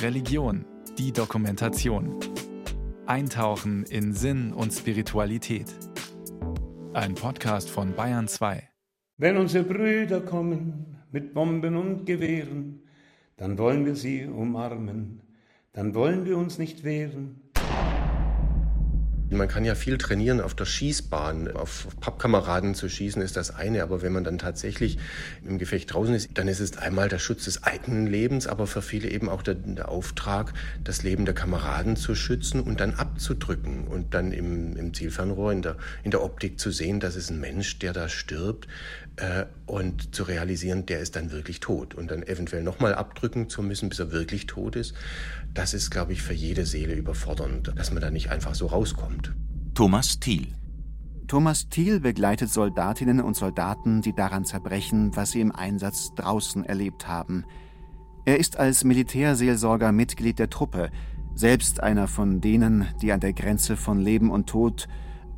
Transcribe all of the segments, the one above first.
Religion, die Dokumentation. Eintauchen in Sinn und Spiritualität. Ein Podcast von Bayern 2. Wenn unsere Brüder kommen mit Bomben und Gewehren, dann wollen wir sie umarmen, dann wollen wir uns nicht wehren. Man kann ja viel trainieren auf der Schießbahn. Auf Pappkameraden zu schießen ist das eine, aber wenn man dann tatsächlich im Gefecht draußen ist, dann ist es einmal der Schutz des eigenen Lebens, aber für viele eben auch der, der Auftrag, das Leben der Kameraden zu schützen und dann abzudrücken und dann im, im Zielfernrohr, in der, in der Optik zu sehen, das ist ein Mensch, der da stirbt äh, und zu realisieren, der ist dann wirklich tot und dann eventuell nochmal abdrücken zu müssen, bis er wirklich tot ist das ist, glaube ich, für jede Seele überfordernd, dass man da nicht einfach so rauskommt. Thomas Thiel Thomas Thiel begleitet Soldatinnen und Soldaten, die daran zerbrechen, was sie im Einsatz draußen erlebt haben. Er ist als Militärseelsorger Mitglied der Truppe, selbst einer von denen, die an der Grenze von Leben und Tod,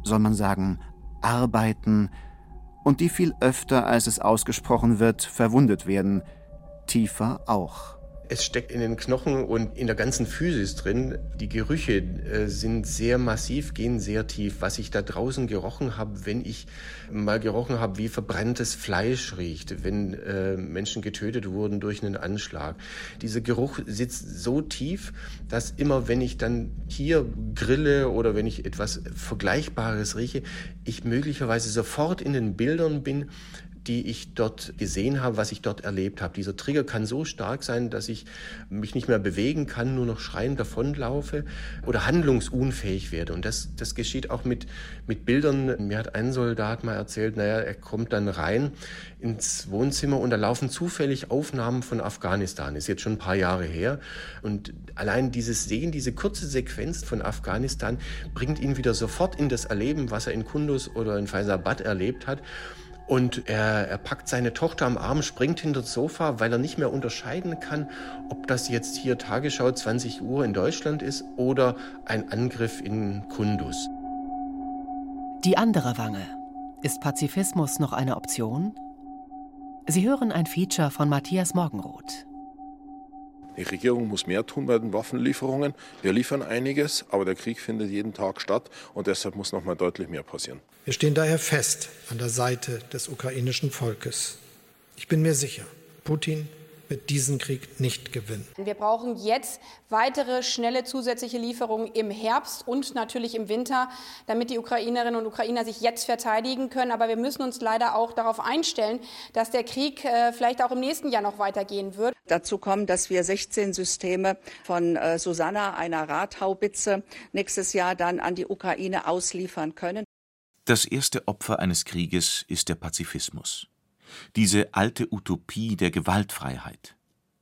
soll man sagen, arbeiten und die viel öfter, als es ausgesprochen wird, verwundet werden, tiefer auch. Es steckt in den Knochen und in der ganzen Physis drin. Die Gerüche äh, sind sehr massiv, gehen sehr tief. Was ich da draußen gerochen habe, wenn ich mal gerochen habe, wie verbranntes Fleisch riecht, wenn äh, Menschen getötet wurden durch einen Anschlag. Dieser Geruch sitzt so tief, dass immer, wenn ich dann hier grille oder wenn ich etwas Vergleichbares rieche, ich möglicherweise sofort in den Bildern bin, die ich dort gesehen habe, was ich dort erlebt habe. Dieser Trigger kann so stark sein, dass ich mich nicht mehr bewegen kann, nur noch schreiend davonlaufe oder handlungsunfähig werde. Und das, das geschieht auch mit, mit Bildern. Mir hat ein Soldat mal erzählt, naja, er kommt dann rein ins Wohnzimmer und da laufen zufällig Aufnahmen von Afghanistan. Ist jetzt schon ein paar Jahre her. Und allein dieses Sehen, diese kurze Sequenz von Afghanistan bringt ihn wieder sofort in das Erleben, was er in Kunduz oder in Faisabad erlebt hat. Und er, er packt seine Tochter am Arm, springt hinter das Sofa, weil er nicht mehr unterscheiden kann, ob das jetzt hier Tagesschau 20 Uhr in Deutschland ist oder ein Angriff in Kunduz. Die andere Wange. Ist Pazifismus noch eine Option? Sie hören ein Feature von Matthias Morgenroth. Die Regierung muss mehr tun bei den Waffenlieferungen. Wir liefern einiges, aber der Krieg findet jeden Tag statt und deshalb muss noch mal deutlich mehr passieren. Wir stehen daher fest an der Seite des ukrainischen Volkes. Ich bin mir sicher, Putin wird diesen Krieg nicht gewinnen. Wir brauchen jetzt weitere schnelle zusätzliche Lieferungen im Herbst und natürlich im Winter, damit die Ukrainerinnen und Ukrainer sich jetzt verteidigen können. Aber wir müssen uns leider auch darauf einstellen, dass der Krieg äh, vielleicht auch im nächsten Jahr noch weitergehen wird. Dazu kommt, dass wir 16 Systeme von äh, Susanna, einer Radhaubitze, nächstes Jahr dann an die Ukraine ausliefern können. Das erste Opfer eines Krieges ist der Pazifismus diese alte Utopie der Gewaltfreiheit.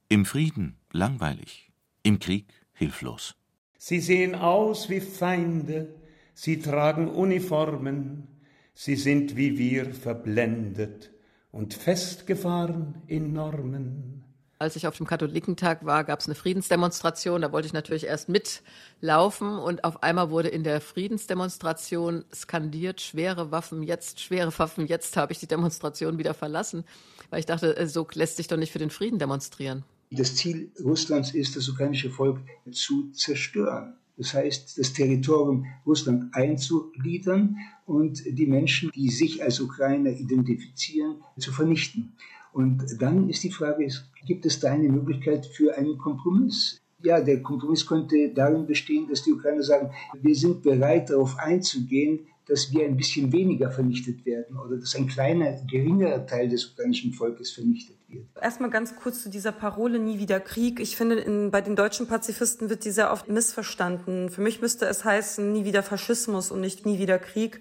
Im Frieden langweilig, im Krieg hilflos. Sie sehen aus wie Feinde, sie tragen Uniformen, sie sind wie wir verblendet und festgefahren in Normen als ich auf dem Katholikentag war, gab es eine Friedensdemonstration. Da wollte ich natürlich erst mitlaufen und auf einmal wurde in der Friedensdemonstration skandiert, schwere Waffen jetzt, schwere Waffen jetzt habe ich die Demonstration wieder verlassen, weil ich dachte, äh, so lässt sich doch nicht für den Frieden demonstrieren. Das Ziel Russlands ist, das ukrainische Volk zu zerstören. Das heißt, das Territorium Russland einzugliedern und die Menschen, die sich als Ukrainer identifizieren, zu vernichten. Und dann ist die Frage, gibt es da eine Möglichkeit für einen Kompromiss? Ja, der Kompromiss könnte darin bestehen, dass die Ukrainer sagen, wir sind bereit darauf einzugehen, dass wir ein bisschen weniger vernichtet werden oder dass ein kleiner, geringerer Teil des ukrainischen Volkes vernichtet wird. Erstmal ganz kurz zu dieser Parole nie wieder Krieg. Ich finde, in, bei den deutschen Pazifisten wird die sehr oft missverstanden. Für mich müsste es heißen, nie wieder Faschismus und nicht nie wieder Krieg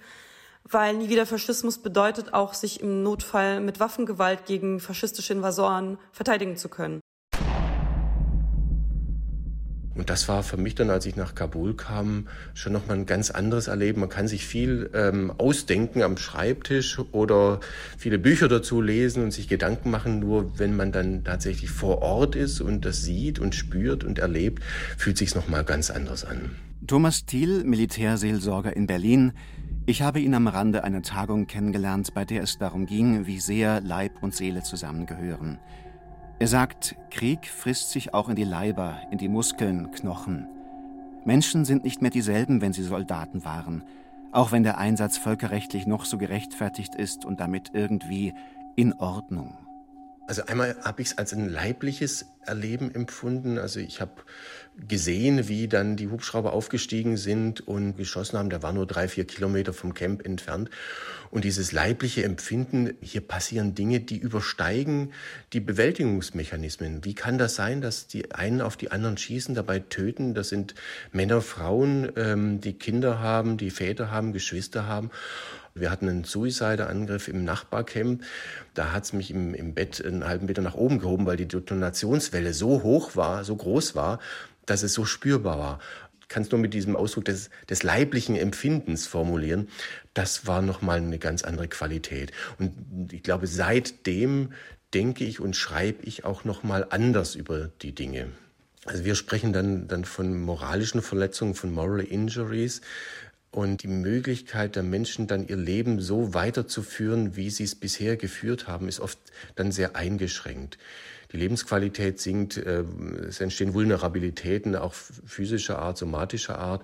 weil nie wieder Faschismus bedeutet auch, sich im Notfall mit Waffengewalt gegen faschistische Invasoren verteidigen zu können. Und das war für mich dann, als ich nach Kabul kam, schon nochmal ein ganz anderes Erleben. Man kann sich viel ähm, ausdenken am Schreibtisch oder viele Bücher dazu lesen und sich Gedanken machen. Nur wenn man dann tatsächlich vor Ort ist und das sieht und spürt und erlebt, fühlt sich nochmal ganz anders an. Thomas Thiel, Militärseelsorger in Berlin, ich habe ihn am Rande einer Tagung kennengelernt, bei der es darum ging, wie sehr Leib und Seele zusammengehören. Er sagt, Krieg frisst sich auch in die Leiber, in die Muskeln, Knochen. Menschen sind nicht mehr dieselben, wenn sie Soldaten waren, auch wenn der Einsatz völkerrechtlich noch so gerechtfertigt ist und damit irgendwie in Ordnung. Also einmal habe ich es als ein leibliches Erleben empfunden. Also ich habe gesehen, wie dann die Hubschrauber aufgestiegen sind und geschossen haben. Der war nur drei, vier Kilometer vom Camp entfernt. Und dieses leibliche Empfinden, hier passieren Dinge, die übersteigen die Bewältigungsmechanismen. Wie kann das sein, dass die einen auf die anderen schießen, dabei töten? Das sind Männer, Frauen, ähm, die Kinder haben, die Väter haben, Geschwister haben. Wir hatten einen Suicider-Angriff im Nachbarcamp. Da hat es mich im, im Bett einen halben Meter nach oben gehoben, weil die Detonationswelle so hoch war, so groß war, dass es so spürbar war. Ich kann es nur mit diesem Ausdruck des, des leiblichen Empfindens formulieren. Das war nochmal eine ganz andere Qualität. Und ich glaube, seitdem denke ich und schreibe ich auch nochmal anders über die Dinge. Also wir sprechen dann, dann von moralischen Verletzungen, von Moral Injuries und die Möglichkeit der Menschen dann ihr Leben so weiterzuführen, wie sie es bisher geführt haben, ist oft dann sehr eingeschränkt. Die Lebensqualität sinkt, äh, es entstehen Vulnerabilitäten, auch physischer Art, somatischer Art.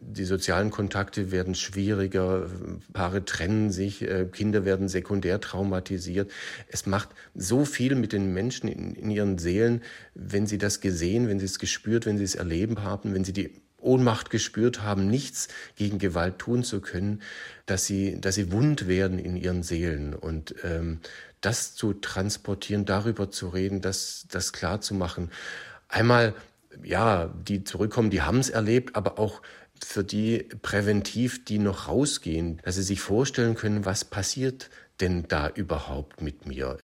Die sozialen Kontakte werden schwieriger, Paare trennen sich, äh, Kinder werden sekundär traumatisiert. Es macht so viel mit den Menschen in, in ihren Seelen, wenn sie das gesehen, wenn sie es gespürt, wenn sie es erleben haben, wenn sie die Ohnmacht gespürt haben, nichts gegen Gewalt tun zu können, dass sie, dass sie wund werden in ihren Seelen. Und ähm, das zu transportieren, darüber zu reden, das, das klar zu machen. Einmal, ja, die zurückkommen, die haben es erlebt, aber auch für die präventiv, die noch rausgehen, dass sie sich vorstellen können, was passiert denn da überhaupt mit mir.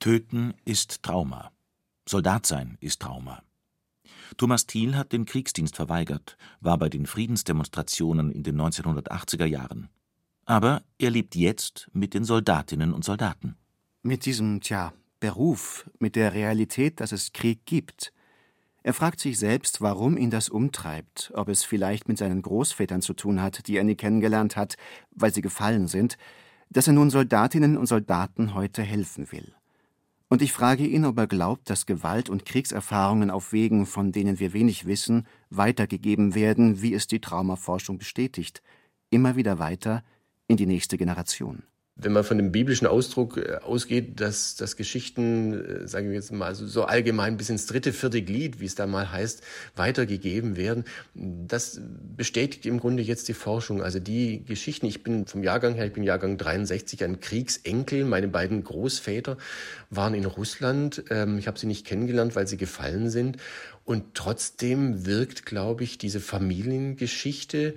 Töten ist Trauma. Soldat sein ist Trauma. Thomas Thiel hat den Kriegsdienst verweigert, war bei den Friedensdemonstrationen in den 1980er Jahren. Aber er lebt jetzt mit den Soldatinnen und Soldaten. Mit diesem, tja, Beruf, mit der Realität, dass es Krieg gibt. Er fragt sich selbst, warum ihn das umtreibt, ob es vielleicht mit seinen Großvätern zu tun hat, die er nie kennengelernt hat, weil sie gefallen sind, dass er nun Soldatinnen und Soldaten heute helfen will. Und ich frage ihn, ob er glaubt, dass Gewalt und Kriegserfahrungen auf Wegen, von denen wir wenig wissen, weitergegeben werden, wie es die Traumaforschung bestätigt, immer wieder weiter in die nächste Generation wenn man von dem biblischen Ausdruck äh, ausgeht, dass, dass Geschichten, äh, sagen wir jetzt mal so, so allgemein bis ins dritte, vierte Glied, wie es da mal heißt, weitergegeben werden, das bestätigt im Grunde jetzt die Forschung. Also die Geschichten, ich bin vom Jahrgang her, ich bin Jahrgang 63, ein Kriegsenkel. Meine beiden Großväter waren in Russland. Ähm, ich habe sie nicht kennengelernt, weil sie gefallen sind. Und trotzdem wirkt, glaube ich, diese Familiengeschichte,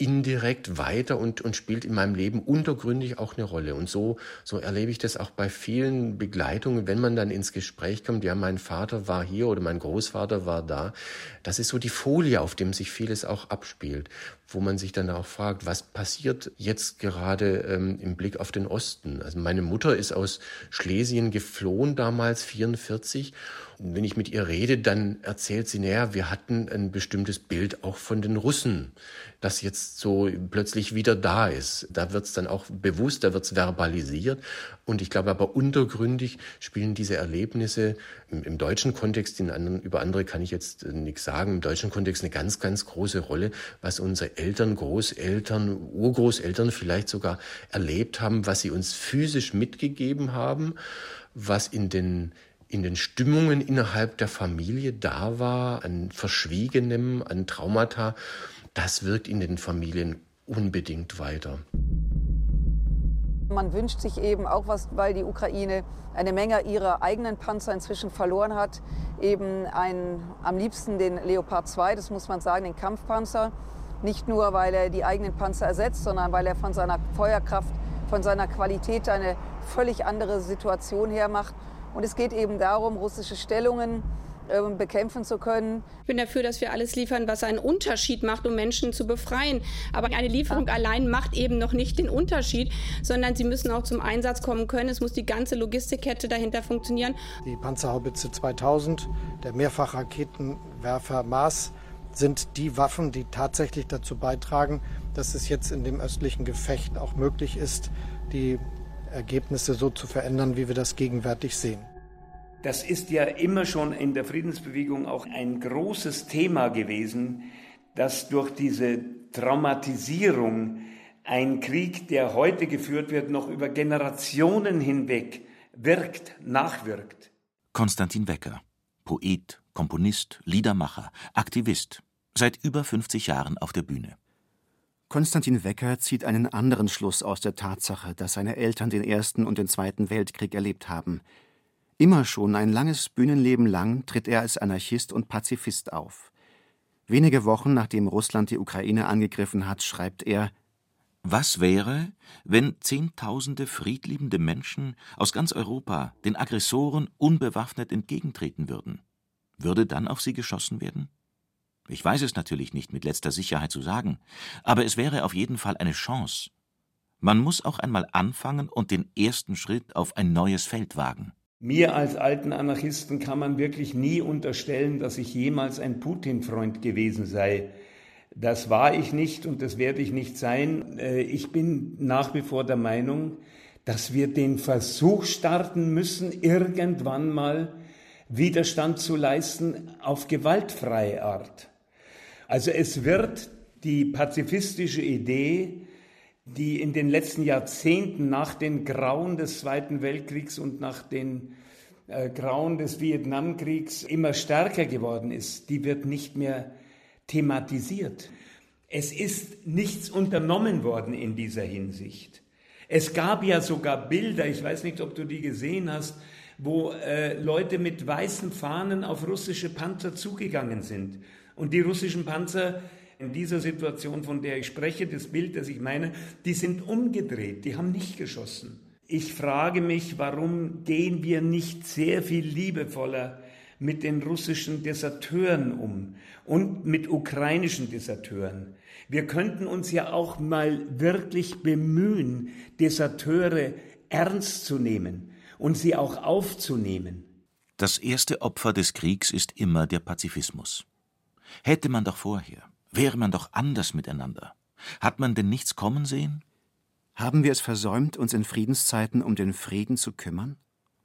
indirekt weiter und, und spielt in meinem Leben untergründig auch eine Rolle. Und so, so erlebe ich das auch bei vielen Begleitungen, wenn man dann ins Gespräch kommt, ja, mein Vater war hier oder mein Großvater war da. Das ist so die Folie, auf dem sich vieles auch abspielt, wo man sich dann auch fragt, was passiert jetzt gerade ähm, im Blick auf den Osten? Also meine Mutter ist aus Schlesien geflohen damals, 44 wenn ich mit ihr rede, dann erzählt sie, naja, wir hatten ein bestimmtes Bild auch von den Russen, das jetzt so plötzlich wieder da ist. Da wird es dann auch bewusst, da wird es verbalisiert. Und ich glaube aber untergründig spielen diese Erlebnisse im, im deutschen Kontext, in anderen, über andere kann ich jetzt äh, nichts sagen, im deutschen Kontext eine ganz, ganz große Rolle, was unsere Eltern, Großeltern, Urgroßeltern vielleicht sogar erlebt haben, was sie uns physisch mitgegeben haben, was in den in den Stimmungen innerhalb der Familie da war, an Verschwiegenem, an Traumata, das wirkt in den Familien unbedingt weiter. Man wünscht sich eben auch was, weil die Ukraine eine Menge ihrer eigenen Panzer inzwischen verloren hat, eben ein, am liebsten den Leopard 2, das muss man sagen, den Kampfpanzer. Nicht nur, weil er die eigenen Panzer ersetzt, sondern weil er von seiner Feuerkraft, von seiner Qualität eine völlig andere Situation hermacht. Und es geht eben darum, russische Stellungen ähm, bekämpfen zu können. Ich bin dafür, dass wir alles liefern, was einen Unterschied macht, um Menschen zu befreien. Aber eine Lieferung ja. allein macht eben noch nicht den Unterschied, sondern sie müssen auch zum Einsatz kommen können. Es muss die ganze Logistikkette dahinter funktionieren. Die Panzerhaubitze 2000, der Mehrfachraketenwerfer Mars sind die Waffen, die tatsächlich dazu beitragen, dass es jetzt in dem östlichen Gefecht auch möglich ist, die Ergebnisse so zu verändern, wie wir das gegenwärtig sehen. Das ist ja immer schon in der Friedensbewegung auch ein großes Thema gewesen, dass durch diese Traumatisierung ein Krieg, der heute geführt wird, noch über Generationen hinweg wirkt, nachwirkt. Konstantin Wecker, Poet, Komponist, Liedermacher, Aktivist, seit über 50 Jahren auf der Bühne. Konstantin Wecker zieht einen anderen Schluss aus der Tatsache, dass seine Eltern den Ersten und den Zweiten Weltkrieg erlebt haben. Immer schon ein langes Bühnenleben lang tritt er als Anarchist und Pazifist auf. Wenige Wochen nachdem Russland die Ukraine angegriffen hat, schreibt er Was wäre, wenn Zehntausende friedliebende Menschen aus ganz Europa den Aggressoren unbewaffnet entgegentreten würden? Würde dann auf sie geschossen werden? Ich weiß es natürlich nicht mit letzter Sicherheit zu sagen, aber es wäre auf jeden Fall eine Chance. Man muss auch einmal anfangen und den ersten Schritt auf ein neues Feld wagen. Mir als alten Anarchisten kann man wirklich nie unterstellen, dass ich jemals ein Putin-Freund gewesen sei. Das war ich nicht und das werde ich nicht sein. Äh, ich bin nach wie vor der Meinung, dass wir den Versuch starten müssen, irgendwann mal Widerstand zu leisten auf gewaltfreie Art. Also es wird die pazifistische Idee, die in den letzten Jahrzehnten nach den Grauen des Zweiten Weltkriegs und nach den äh, Grauen des Vietnamkriegs immer stärker geworden ist, die wird nicht mehr thematisiert. Es ist nichts unternommen worden in dieser Hinsicht. Es gab ja sogar Bilder, ich weiß nicht, ob du die gesehen hast, wo äh, Leute mit weißen Fahnen auf russische Panzer zugegangen sind. Und die russischen Panzer in dieser Situation, von der ich spreche, das Bild, das ich meine, die sind umgedreht, die haben nicht geschossen. Ich frage mich, warum gehen wir nicht sehr viel liebevoller mit den russischen Deserteuren um und mit ukrainischen Deserteuren. Wir könnten uns ja auch mal wirklich bemühen, Deserteure ernst zu nehmen und sie auch aufzunehmen. Das erste Opfer des Kriegs ist immer der Pazifismus. Hätte man doch vorher, Wäre man doch anders miteinander. Hat man denn nichts kommen sehen? Haben wir es versäumt, uns in Friedenszeiten um den Frieden zu kümmern?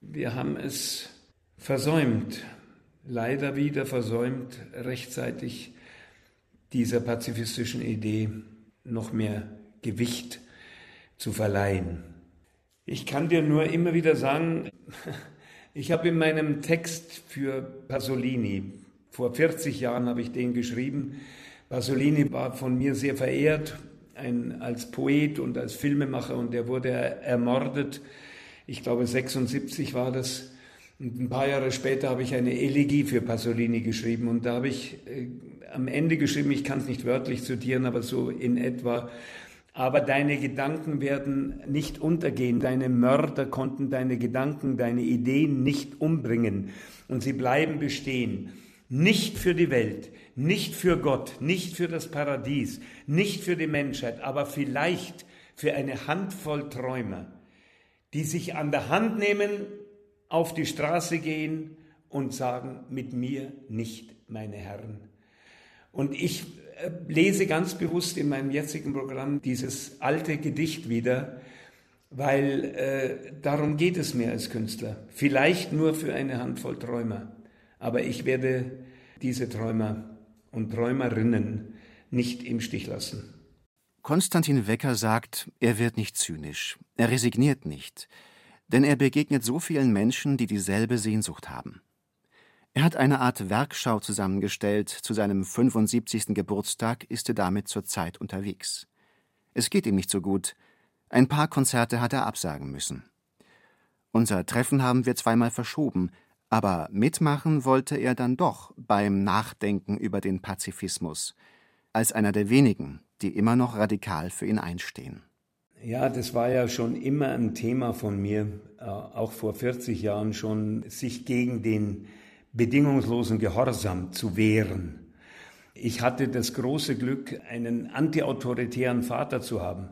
Wir haben es versäumt, leider wieder versäumt, rechtzeitig dieser pazifistischen Idee noch mehr Gewicht zu verleihen. Ich kann dir nur immer wieder sagen, ich habe in meinem Text für Pasolini, vor 40 Jahren habe ich den geschrieben, Pasolini war von mir sehr verehrt, ein, als Poet und als Filmemacher und der wurde ermordet. Ich glaube 76 war das. Und ein paar Jahre später habe ich eine Elegie für Pasolini geschrieben und da habe ich äh, am Ende geschrieben, ich kann es nicht wörtlich zitieren, aber so in etwa, aber deine Gedanken werden nicht untergehen, deine Mörder konnten deine Gedanken, deine Ideen nicht umbringen und sie bleiben bestehen. Nicht für die Welt, nicht für Gott, nicht für das Paradies, nicht für die Menschheit, aber vielleicht für eine Handvoll Träumer, die sich an der Hand nehmen, auf die Straße gehen und sagen, mit mir nicht, meine Herren. Und ich äh, lese ganz bewusst in meinem jetzigen Programm dieses alte Gedicht wieder, weil äh, darum geht es mir als Künstler. Vielleicht nur für eine Handvoll Träumer. Aber ich werde diese Träumer und Träumerinnen nicht im Stich lassen. Konstantin Wecker sagt, er wird nicht zynisch, er resigniert nicht, denn er begegnet so vielen Menschen, die dieselbe Sehnsucht haben. Er hat eine Art Werkschau zusammengestellt, zu seinem 75. Geburtstag ist er damit zurzeit unterwegs. Es geht ihm nicht so gut, ein paar Konzerte hat er absagen müssen. Unser Treffen haben wir zweimal verschoben, aber mitmachen wollte er dann doch beim Nachdenken über den Pazifismus, als einer der wenigen, die immer noch radikal für ihn einstehen. Ja, das war ja schon immer ein Thema von mir, äh, auch vor 40 Jahren schon, sich gegen den bedingungslosen Gehorsam zu wehren. Ich hatte das große Glück, einen antiautoritären Vater zu haben.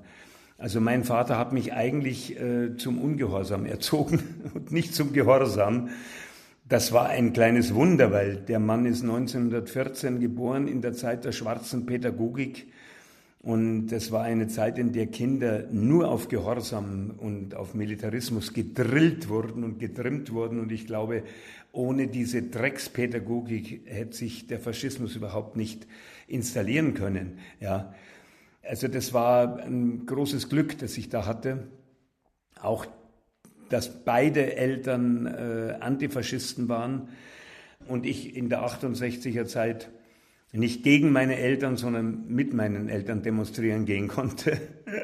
Also mein Vater hat mich eigentlich äh, zum Ungehorsam erzogen und nicht zum Gehorsam. Das war ein kleines Wunder, weil der Mann ist 1914 geboren in der Zeit der schwarzen Pädagogik Und das war eine Zeit, in der Kinder nur auf Gehorsam und auf Militarismus gedrillt wurden und getrimmt wurden. Und ich glaube, ohne diese Dreckspädagogik hätte sich der Faschismus überhaupt nicht installieren können. Ja. Also das war ein großes Glück, das ich da hatte. Auch, dass beide Eltern äh, Antifaschisten waren und ich in der 68er Zeit nicht gegen meine Eltern, sondern mit meinen Eltern demonstrieren gehen konnte.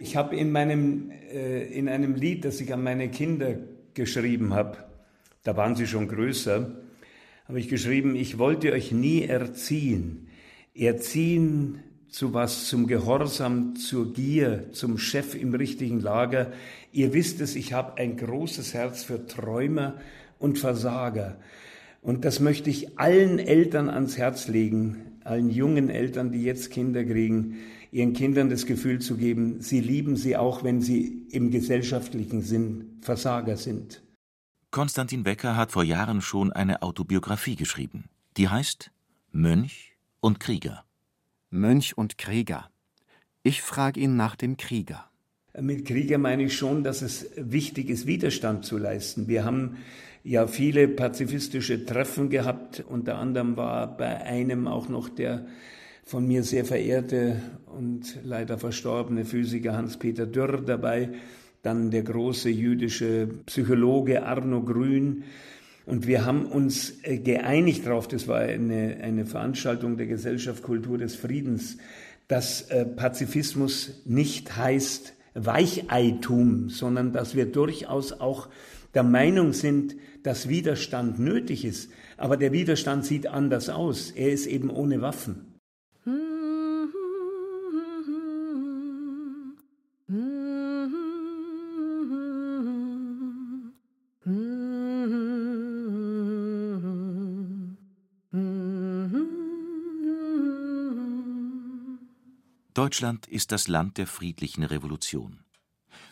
Ich habe in meinem äh, in einem Lied, das ich an meine Kinder geschrieben habe, da waren sie schon größer, habe ich geschrieben, ich wollte euch nie erziehen. Erziehen zu was, zum Gehorsam, zur Gier, zum Chef im richtigen Lager. Ihr wisst es, ich habe ein großes Herz für Träumer und Versager. Und das möchte ich allen Eltern ans Herz legen, allen jungen Eltern, die jetzt Kinder kriegen, ihren Kindern das Gefühl zu geben, sie lieben sie auch, wenn sie im gesellschaftlichen Sinn Versager sind. Konstantin Becker hat vor Jahren schon eine Autobiografie geschrieben. Die heißt Mönch und Krieger. Mönch und Krieger. Ich frage ihn nach dem Krieger. Mit Krieger meine ich schon, dass es wichtig ist, Widerstand zu leisten. Wir haben ja viele pazifistische Treffen gehabt. Unter anderem war bei einem auch noch der von mir sehr verehrte und leider verstorbene Physiker Hans-Peter Dürr dabei, dann der große jüdische Psychologe Arno Grün. Und wir haben uns äh, geeinigt darauf, das war eine, eine Veranstaltung der Gesellschaft Kultur des Friedens, dass äh, Pazifismus nicht heißt Weicheitum, sondern dass wir durchaus auch der Meinung sind, dass Widerstand nötig ist. Aber der Widerstand sieht anders aus. Er ist eben ohne Waffen. Deutschland ist das Land der friedlichen Revolution.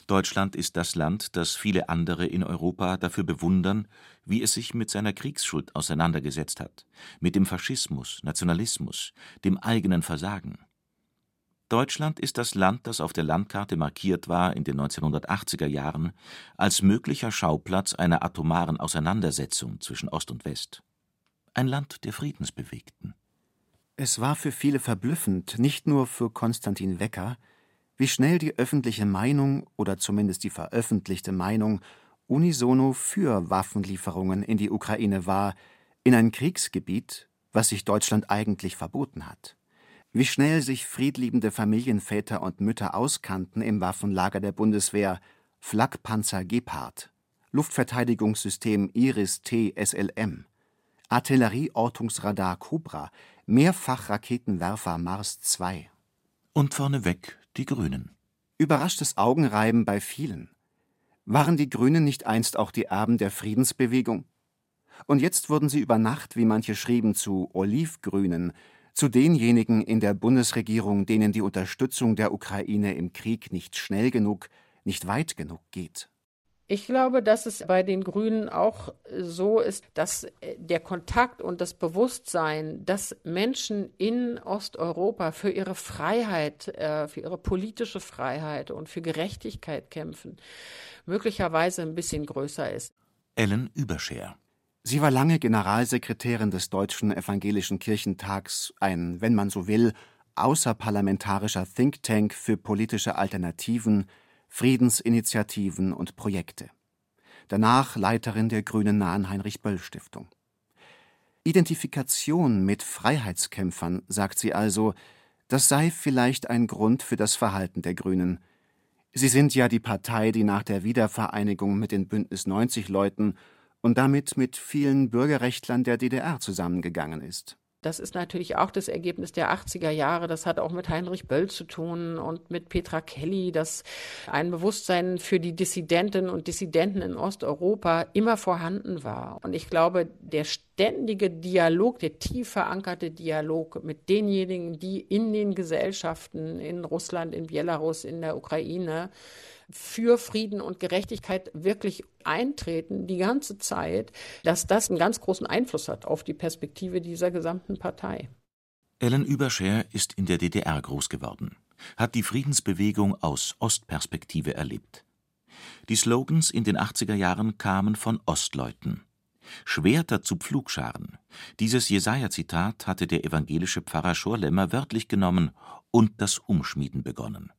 Deutschland ist das Land, das viele andere in Europa dafür bewundern, wie es sich mit seiner Kriegsschuld auseinandergesetzt hat, mit dem Faschismus, Nationalismus, dem eigenen Versagen. Deutschland ist das Land, das auf der Landkarte markiert war in den 1980er Jahren als möglicher Schauplatz einer atomaren Auseinandersetzung zwischen Ost und West. Ein Land der Friedensbewegten. Es war für viele verblüffend, nicht nur für Konstantin Wecker, wie schnell die öffentliche Meinung oder zumindest die veröffentlichte Meinung unisono für Waffenlieferungen in die Ukraine war, in ein Kriegsgebiet, was sich Deutschland eigentlich verboten hat. Wie schnell sich friedliebende Familienväter und Mütter auskannten im Waffenlager der Bundeswehr, Flakpanzer Gepard, Luftverteidigungssystem Iris-T SLM, Artillerieortungsradar Cobra, Mehrfachraketenwerfer Mars II. Und vorneweg die Grünen. Überraschtes Augenreiben bei vielen. Waren die Grünen nicht einst auch die Erben der Friedensbewegung? Und jetzt wurden sie über Nacht, wie manche schrieben, zu Olivgrünen, zu denjenigen in der Bundesregierung, denen die Unterstützung der Ukraine im Krieg nicht schnell genug, nicht weit genug geht. Ich glaube, dass es bei den Grünen auch so ist, dass äh, der Kontakt und das Bewusstsein, dass Menschen in Osteuropa für ihre Freiheit, äh, für ihre politische Freiheit und für Gerechtigkeit kämpfen, möglicherweise ein bisschen größer ist. Ellen Überscher. Sie war lange Generalsekretärin des Deutschen Evangelischen Kirchentags, ein, wenn man so will, außerparlamentarischer Think Tank für politische Alternativen, Friedensinitiativen und Projekte. Danach Leiterin der Grünen Nahen Heinrich-Böll-Stiftung. Identifikation mit Freiheitskämpfern, sagt sie also, das sei vielleicht ein Grund für das Verhalten der Grünen. Sie sind ja die Partei, die nach der Wiedervereinigung mit den Bündnis 90 Leuten und damit mit vielen Bürgerrechtlern der DDR zusammengegangen ist. Das ist natürlich auch das Ergebnis der 80er Jahre. Das hat auch mit Heinrich Böll zu tun und mit Petra Kelly, dass ein Bewusstsein für die Dissidentinnen und Dissidenten in Osteuropa immer vorhanden war. Und ich glaube, der ständige Dialog, der tief verankerte Dialog mit denjenigen, die in den Gesellschaften in Russland, in Belarus, in der Ukraine für Frieden und Gerechtigkeit wirklich eintreten, die ganze Zeit, dass das einen ganz großen Einfluss hat auf die Perspektive dieser gesamten Partei. Ellen Überscher ist in der DDR groß geworden, hat die Friedensbewegung aus Ostperspektive erlebt. Die Slogans in den 80er Jahren kamen von Ostleuten. Schwerter zu Pflugscharen. Dieses Jesaja-Zitat hatte der evangelische Pfarrer Schorlemmer wörtlich genommen und das Umschmieden begonnen.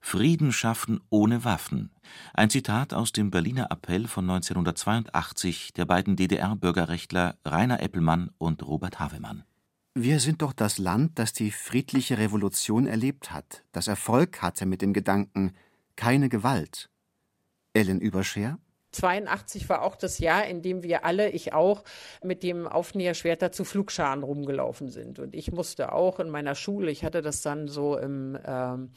Frieden schaffen ohne Waffen. Ein Zitat aus dem Berliner Appell von 1982 der beiden DDR-Bürgerrechtler Rainer Eppelmann und Robert Havemann. Wir sind doch das Land, das die friedliche Revolution erlebt hat, das Erfolg hatte mit dem Gedanken keine Gewalt. Ellen Überscher 82 war auch das Jahr, in dem wir alle, ich auch, mit dem Aufnäherschwerter zu Flugscharen rumgelaufen sind. Und ich musste auch in meiner Schule, ich hatte das dann so im, ähm,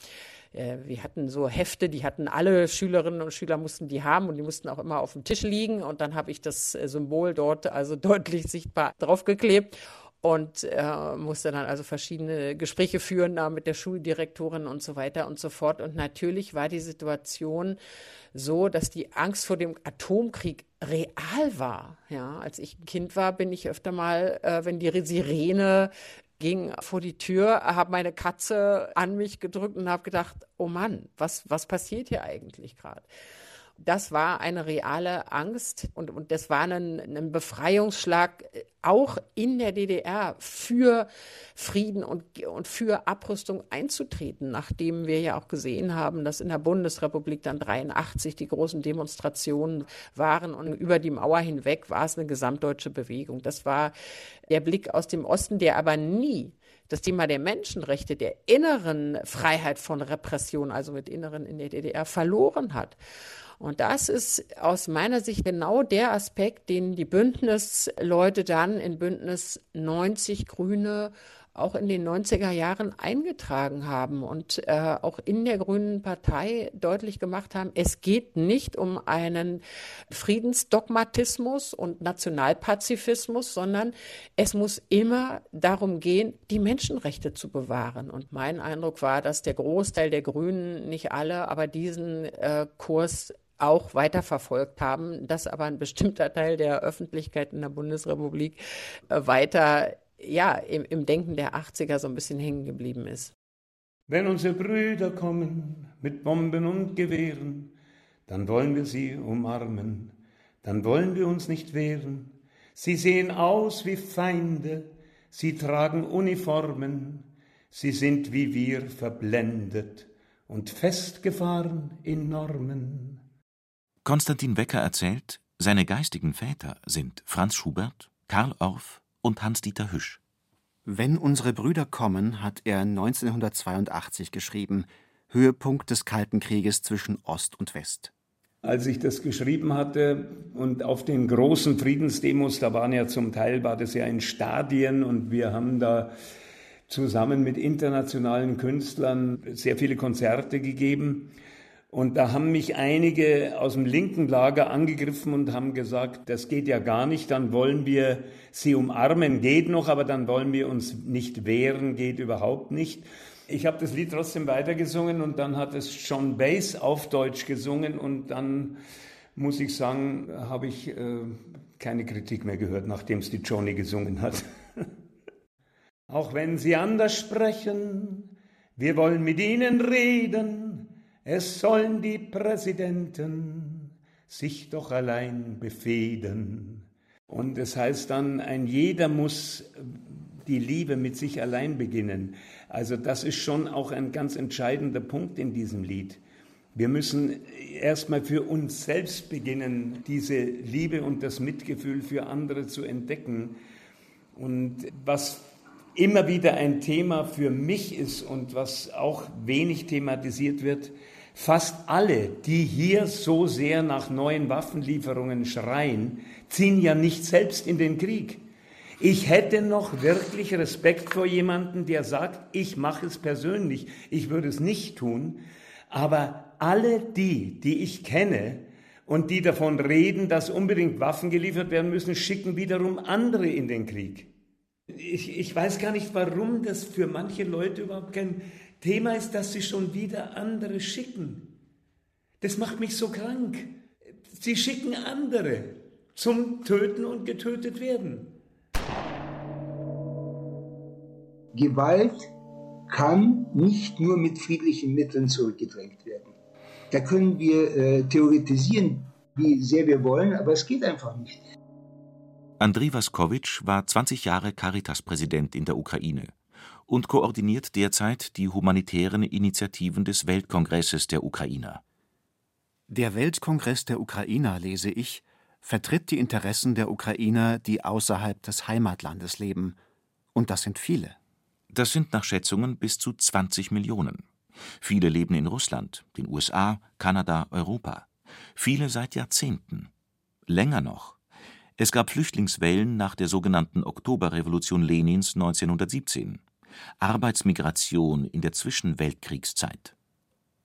äh, wir hatten so Hefte, die hatten alle Schülerinnen und Schüler mussten die haben und die mussten auch immer auf dem Tisch liegen. Und dann habe ich das äh, Symbol dort also deutlich sichtbar draufgeklebt und äh, musste dann also verschiedene Gespräche führen da mit der Schuldirektorin und so weiter und so fort. Und natürlich war die Situation so, dass die Angst vor dem Atomkrieg real war. Ja, als ich ein Kind war, bin ich öfter mal, äh, wenn die Sirene ging vor die Tür, habe meine Katze an mich gedrückt und habe gedacht, oh Mann, was, was passiert hier eigentlich gerade? Das war eine reale Angst und, und das war ein, ein Befreiungsschlag äh, auch in der DDR für Frieden und, und für Abrüstung einzutreten, nachdem wir ja auch gesehen haben, dass in der Bundesrepublik dann 83 die großen Demonstrationen waren und über die Mauer hinweg war es eine gesamtdeutsche Bewegung. Das war der Blick aus dem Osten, der aber nie das Thema der Menschenrechte, der inneren Freiheit von Repression, also mit Inneren in der DDR, verloren hat. Und das ist aus meiner Sicht genau der Aspekt, den die Bündnisleute dann in Bündnis 90 Grüne auch in den 90er Jahren eingetragen haben und äh, auch in der Grünen Partei deutlich gemacht haben, es geht nicht um einen Friedensdogmatismus und Nationalpazifismus, sondern es muss immer darum gehen, die Menschenrechte zu bewahren. Und mein Eindruck war, dass der Großteil der Grünen, nicht alle, aber diesen äh, Kurs auch weiterverfolgt haben, dass aber ein bestimmter Teil der Öffentlichkeit in der Bundesrepublik äh, weiter ja, im, im Denken der 80er so ein bisschen hängen geblieben ist. Wenn unsere Brüder kommen mit Bomben und Gewehren, dann wollen wir sie umarmen, dann wollen wir uns nicht wehren. Sie sehen aus wie Feinde, sie tragen Uniformen, sie sind wie wir verblendet und festgefahren in Normen. Konstantin Wecker erzählt, seine geistigen Väter sind Franz Schubert, Karl Orff und Hans-Dieter Hüsch. Wenn unsere Brüder kommen, hat er 1982 geschrieben, Höhepunkt des Kalten Krieges zwischen Ost und West. Als ich das geschrieben hatte und auf den großen Friedensdemos, da waren ja zum Teil, war das ja in Stadien und wir haben da zusammen mit internationalen Künstlern sehr viele Konzerte gegeben. Und da haben mich einige aus dem linken Lager angegriffen und haben gesagt, das geht ja gar nicht, dann wollen wir sie umarmen, geht noch, aber dann wollen wir uns nicht wehren, geht überhaupt nicht. Ich habe das Lied trotzdem weitergesungen und dann hat es John Bass auf Deutsch gesungen und dann muss ich sagen, habe ich äh, keine Kritik mehr gehört, nachdem es die Johnny gesungen hat. Auch wenn sie anders sprechen, wir wollen mit ihnen reden es sollen die Präsidenten sich doch allein befehden. Und es heißt dann, ein jeder muss die Liebe mit sich allein beginnen. Also das ist schon auch ein ganz entscheidender Punkt in diesem Lied. Wir müssen erstmal für uns selbst beginnen, diese Liebe und das Mitgefühl für andere zu entdecken. Und was immer wieder ein Thema für mich ist und was auch wenig thematisiert wird, Fast alle, die hier so sehr nach neuen Waffenlieferungen schreien, ziehen ja nicht selbst in den Krieg. Ich hätte noch wirklich Respekt vor jemandem, der sagt, ich mache es persönlich, ich würde es nicht tun, aber alle die, die ich kenne und die davon reden, dass unbedingt Waffen geliefert werden müssen, schicken wiederum andere in den Krieg. Ich, ich weiß gar nicht, warum das für manche Leute überhaupt kein Thema ist, dass sie schon wieder andere schicken. Das macht mich so krank. Sie schicken andere zum Töten und getötet werden. Gewalt kann nicht nur mit friedlichen Mitteln zurückgedrängt werden. Da können wir äh, theoretisieren, wie sehr wir wollen, aber es geht einfach nicht. Andriy Waskowitsch war 20 Jahre Caritas-Präsident in der Ukraine und koordiniert derzeit die humanitären Initiativen des Weltkongresses der Ukrainer. Der Weltkongress der Ukrainer, lese ich, vertritt die Interessen der Ukrainer, die außerhalb des Heimatlandes leben. Und das sind viele. Das sind nach Schätzungen bis zu 20 Millionen. Viele leben in Russland, den USA, Kanada, Europa. Viele seit Jahrzehnten. Länger noch. Es gab Flüchtlingswellen nach der sogenannten Oktoberrevolution Lenins 1917. Arbeitsmigration in der Zwischenweltkriegszeit.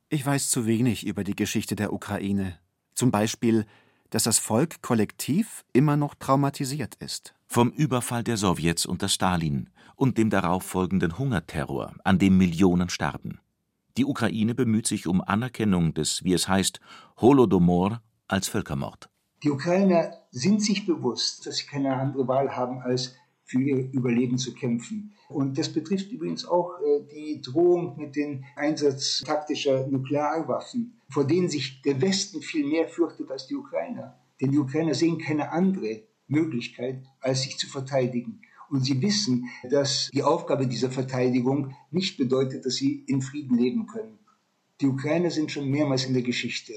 Ich weiß zu wenig über die Geschichte der Ukraine. Zum Beispiel, dass das Volk kollektiv immer noch traumatisiert ist. Vom Überfall der Sowjets unter Stalin und dem darauffolgenden Hungerterror, an dem Millionen starben. Die Ukraine bemüht sich um Anerkennung des, wie es heißt, Holodomor als Völkermord. Die Ukrainer sind sich bewusst, dass sie keine andere Wahl haben, als für ihr Überleben zu kämpfen. Und das betrifft übrigens auch äh, die Drohung mit dem Einsatz taktischer Nuklearwaffen, vor denen sich der Westen viel mehr fürchtet als die Ukrainer. Denn die Ukrainer sehen keine andere Möglichkeit, als sich zu verteidigen. Und sie wissen, dass die Aufgabe dieser Verteidigung nicht bedeutet, dass sie in Frieden leben können. Die Ukrainer sind schon mehrmals in der Geschichte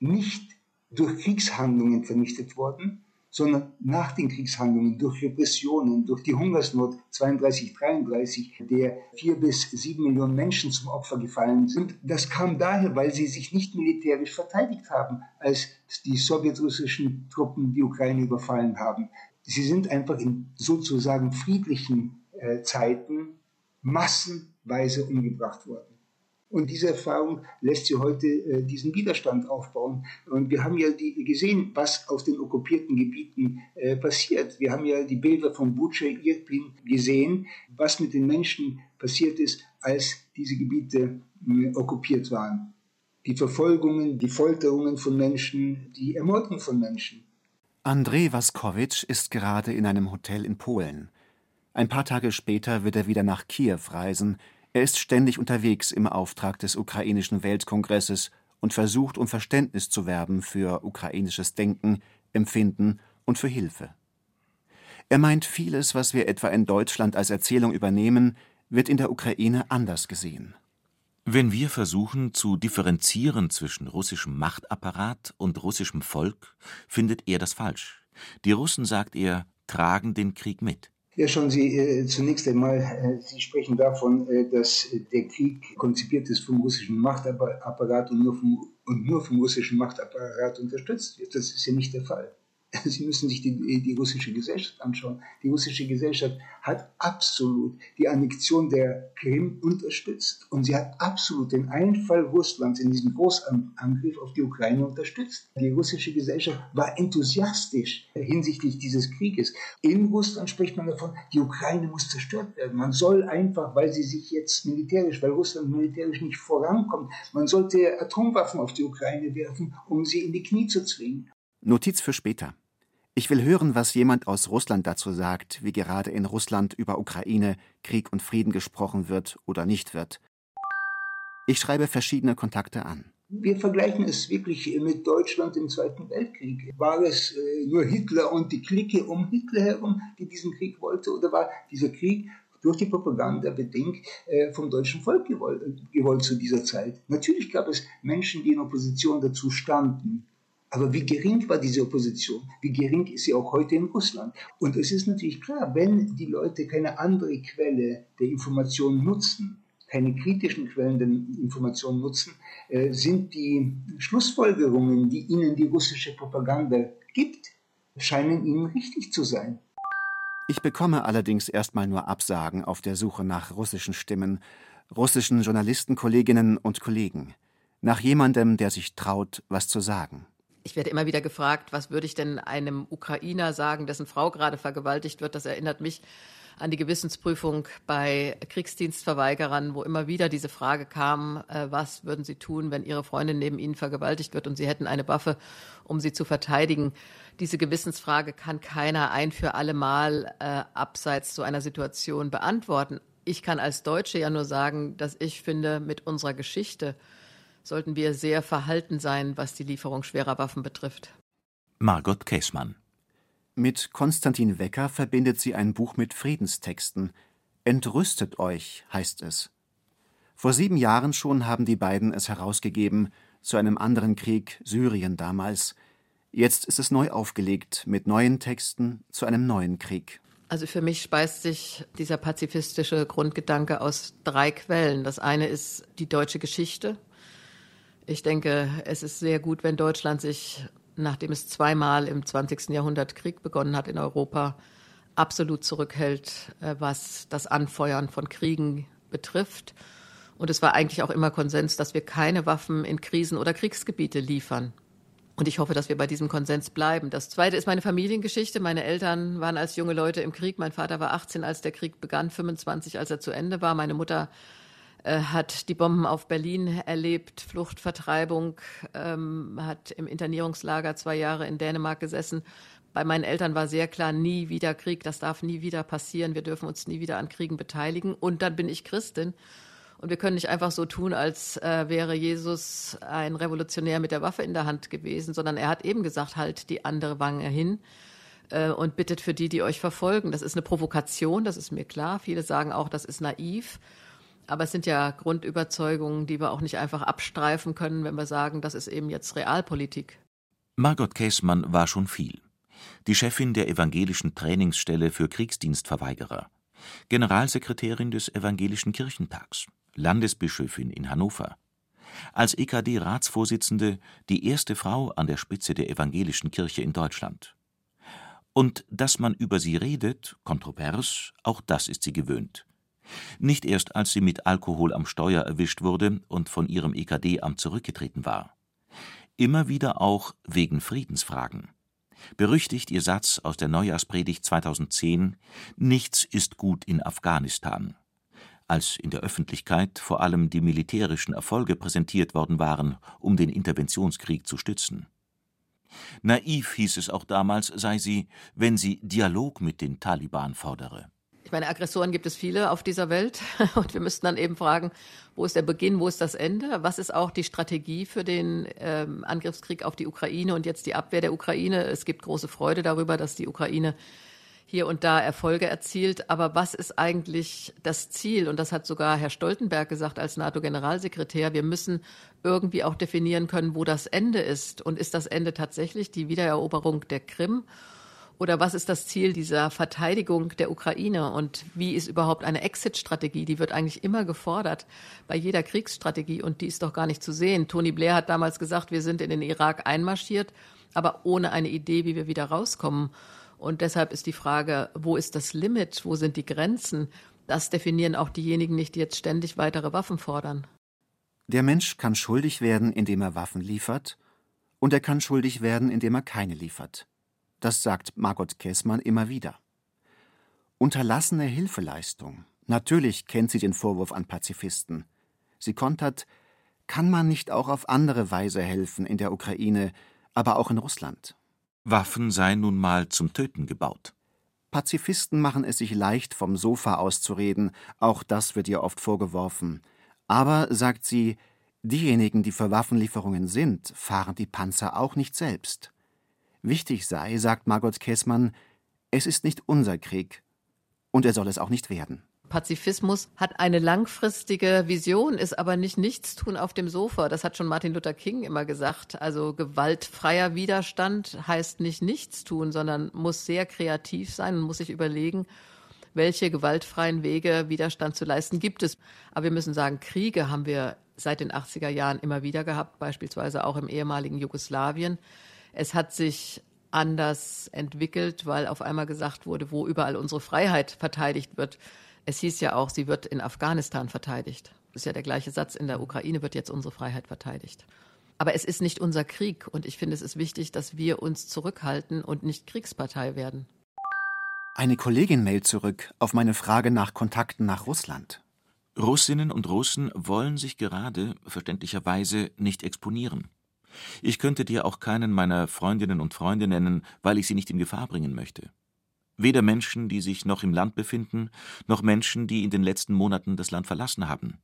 nicht durch Kriegshandlungen vernichtet worden, sondern nach den Kriegshandlungen, durch Repressionen, durch die Hungersnot 32, 33, der vier bis sieben Millionen Menschen zum Opfer gefallen sind. Das kam daher, weil sie sich nicht militärisch verteidigt haben, als die sowjetrussischen Truppen die Ukraine überfallen haben. Sie sind einfach in sozusagen friedlichen äh, Zeiten massenweise umgebracht worden. Und diese Erfahrung lässt sie heute äh, diesen Widerstand aufbauen. Und wir haben ja die, gesehen, was auf den okkupierten Gebieten äh, passiert. Wir haben ja die Bilder von Bucha, Irpin gesehen, was mit den Menschen passiert ist, als diese Gebiete äh, okkupiert waren. Die Verfolgungen, die Folterungen von Menschen, die Ermordung von Menschen. Andrzej Waskowitsch ist gerade in einem Hotel in Polen. Ein paar Tage später wird er wieder nach Kiew reisen, er ist ständig unterwegs im Auftrag des ukrainischen Weltkongresses und versucht um Verständnis zu werben für ukrainisches Denken, Empfinden und für Hilfe. Er meint, vieles, was wir etwa in Deutschland als Erzählung übernehmen, wird in der Ukraine anders gesehen. Wenn wir versuchen zu differenzieren zwischen russischem Machtapparat und russischem Volk, findet er das falsch. Die Russen, sagt er, tragen den Krieg mit. Ja, schauen Sie, äh, zunächst einmal, äh, Sie sprechen davon, äh, dass der Krieg konzipiert ist vom russischen Machtapparat und nur vom, und nur vom russischen Machtapparat unterstützt wird. Das ist ja nicht der Fall. Sie müssen sich die, die russische Gesellschaft anschauen. Die russische Gesellschaft hat absolut die Annexion der Krim unterstützt und sie hat absolut den Einfall Russlands in diesem Großangriff auf die Ukraine unterstützt. Die russische Gesellschaft war enthusiastisch hinsichtlich dieses Krieges. In Russland spricht man davon, die Ukraine muss zerstört werden. Man soll einfach, weil sie sich jetzt militärisch, weil Russland militärisch nicht vorankommt, man sollte Atomwaffen auf die Ukraine werfen, um sie in die Knie zu zwingen. Notiz für später. Ich will hören, was jemand aus Russland dazu sagt, wie gerade in Russland über Ukraine, Krieg und Frieden gesprochen wird oder nicht wird. Ich schreibe verschiedene Kontakte an. Wir vergleichen es wirklich mit Deutschland im Zweiten Weltkrieg. War es äh, nur Hitler und die Clique um Hitler herum, die diesen Krieg wollte, oder war dieser Krieg durch die Propaganda bedingt äh, vom deutschen Volk gewollt, gewollt zu dieser Zeit? Natürlich gab es Menschen, die in Opposition dazu standen. Aber wie gering war diese Opposition? Wie gering ist sie auch heute in Russland? Und es ist natürlich klar, wenn die Leute keine andere Quelle der Information nutzen, keine kritischen Quellen der Information nutzen, äh, sind die Schlussfolgerungen, die ihnen die russische Propaganda gibt, scheinen ihnen richtig zu sein. Ich bekomme allerdings erstmal nur Absagen auf der Suche nach russischen Stimmen, russischen Journalistenkolleginnen und Kollegen, nach jemandem, der sich traut, was zu sagen ich werde immer wieder gefragt, was würde ich denn einem Ukrainer sagen, dessen Frau gerade vergewaltigt wird. Das erinnert mich an die Gewissensprüfung bei Kriegsdienstverweigerern, wo immer wieder diese Frage kam, äh, was würden sie tun, wenn ihre Freundin neben ihnen vergewaltigt wird und sie hätten eine Waffe, um sie zu verteidigen. Diese Gewissensfrage kann keiner ein für alle Mal äh, abseits so einer Situation beantworten. Ich kann als Deutsche ja nur sagen, dass ich finde, mit unserer Geschichte sollten wir sehr verhalten sein, was die Lieferung schwerer Waffen betrifft. Margot Käßmann. Mit Konstantin Wecker verbindet sie ein Buch mit Friedenstexten. Entrüstet euch, heißt es. Vor sieben Jahren schon haben die beiden es herausgegeben, zu einem anderen Krieg, Syrien damals. Jetzt ist es neu aufgelegt, mit neuen Texten zu einem neuen Krieg. Also für mich speist sich dieser pazifistische Grundgedanke aus drei Quellen. Das eine ist die deutsche Geschichte. Ich denke, es ist sehr gut, wenn Deutschland sich, nachdem es zweimal im 20. Jahrhundert Krieg begonnen hat in Europa, absolut zurückhält, äh, was das Anfeuern von Kriegen betrifft. Und es war eigentlich auch immer Konsens, dass wir keine Waffen in Krisen oder Kriegsgebiete liefern. Und ich hoffe, dass wir bei diesem Konsens bleiben. Das zweite ist meine Familiengeschichte. Meine Eltern waren als junge Leute im Krieg. Mein Vater war 18, als der Krieg begann, 25, als er zu Ende war. Meine Mutter äh, hat die Bomben auf Berlin erlebt, Flucht, Vertreibung, ähm, hat im Internierungslager zwei Jahre in Dänemark gesessen. Bei meinen Eltern war sehr klar, nie wieder Krieg, das darf nie wieder passieren, wir dürfen uns nie wieder an Kriegen beteiligen. Und dann bin ich Christin und wir können nicht einfach so tun, als äh, wäre Jesus ein Revolutionär mit der Waffe in der Hand gewesen, sondern er hat eben gesagt, halt die andere Wange hin äh, und bittet für die, die euch verfolgen. Das ist eine Provokation, das ist mir klar. Viele sagen auch, das ist naiv. Aber es sind ja Grundüberzeugungen, die wir auch nicht einfach abstreifen können, wenn wir sagen, das ist eben jetzt Realpolitik. Margot Käßmann war schon viel. Die Chefin der evangelischen Trainingsstelle für Kriegsdienstverweigerer, Generalsekretärin des Evangelischen Kirchentags, Landesbischöfin in Hannover. Als EKD-Ratsvorsitzende die erste Frau an der Spitze der evangelischen Kirche in Deutschland. Und dass man über sie redet, kontrovers, auch das ist sie gewöhnt. Nicht erst als sie mit Alkohol am Steuer erwischt wurde und von ihrem EKD-Amt zurückgetreten war. Immer wieder auch wegen Friedensfragen. Berüchtigt ihr Satz aus der Neujahrspredigt 2010: Nichts ist gut in Afghanistan als in der Öffentlichkeit vor allem die militärischen Erfolge präsentiert worden waren, um den Interventionskrieg zu stützen. Naiv hieß es auch damals, sei sie, wenn sie Dialog mit den Taliban fordere. Ich meine, Aggressoren gibt es viele auf dieser Welt und wir müssten dann eben fragen, wo ist der Beginn, wo ist das Ende? Was ist auch die Strategie für den ähm, Angriffskrieg auf die Ukraine und jetzt die Abwehr der Ukraine? Es gibt große Freude darüber, dass die Ukraine hier und da Erfolge erzielt. Aber was ist eigentlich das Ziel? Und das hat sogar Herr Stoltenberg gesagt als NATO-Generalsekretär. Wir müssen irgendwie auch definieren können, wo das Ende ist. Und ist das Ende tatsächlich die Wiedereroberung der Krim? Oder was ist das Ziel dieser Verteidigung der Ukraine? Und wie ist überhaupt eine Exit-Strategie? Die wird eigentlich immer gefordert bei jeder Kriegsstrategie und die ist doch gar nicht zu sehen. Tony Blair hat damals gesagt, wir sind in den Irak einmarschiert, aber ohne eine Idee, wie wir wieder rauskommen. Und deshalb ist die Frage, wo ist das Limit, wo sind die Grenzen? Das definieren auch diejenigen nicht, die jetzt ständig weitere Waffen fordern. Der Mensch kann schuldig werden, indem er Waffen liefert, und er kann schuldig werden, indem er keine liefert. Das sagt Margot Käßmann immer wieder. Unterlassene Hilfeleistung. Natürlich kennt sie den Vorwurf an Pazifisten. Sie kontert, kann man nicht auch auf andere Weise helfen in der Ukraine, aber auch in Russland? Waffen seien nun mal zum Töten gebaut. Pazifisten machen es sich leicht, vom Sofa aus zu reden, auch das wird ihr oft vorgeworfen. Aber, sagt sie, diejenigen, die für Waffenlieferungen sind, fahren die Panzer auch nicht selbst. Wichtig sei, sagt Margot Käßmann, es ist nicht unser Krieg. Und er soll es auch nicht werden. Pazifismus hat eine langfristige Vision, ist aber nicht Nichtstun auf dem Sofa. Das hat schon Martin Luther King immer gesagt. Also gewaltfreier Widerstand heißt nicht Nichtstun, sondern muss sehr kreativ sein und muss sich überlegen, welche gewaltfreien Wege Widerstand zu leisten gibt es. Aber wir müssen sagen, Kriege haben wir seit den 80er Jahren immer wieder gehabt, beispielsweise auch im ehemaligen Jugoslawien. Es hat sich anders entwickelt, weil auf einmal gesagt wurde, wo überall unsere Freiheit verteidigt wird, es hieß ja auch, sie wird in Afghanistan verteidigt. Das ist ja der gleiche Satz, in der Ukraine wird jetzt unsere Freiheit verteidigt. Aber es ist nicht unser Krieg und ich finde, es ist wichtig, dass wir uns zurückhalten und nicht Kriegspartei werden. Eine Kollegin mailt zurück auf meine Frage nach Kontakten nach Russland. Russinnen und Russen wollen sich gerade, verständlicherweise, nicht exponieren. Ich könnte dir auch keinen meiner Freundinnen und Freunde nennen, weil ich sie nicht in Gefahr bringen möchte. Weder Menschen, die sich noch im Land befinden, noch Menschen, die in den letzten Monaten das Land verlassen haben.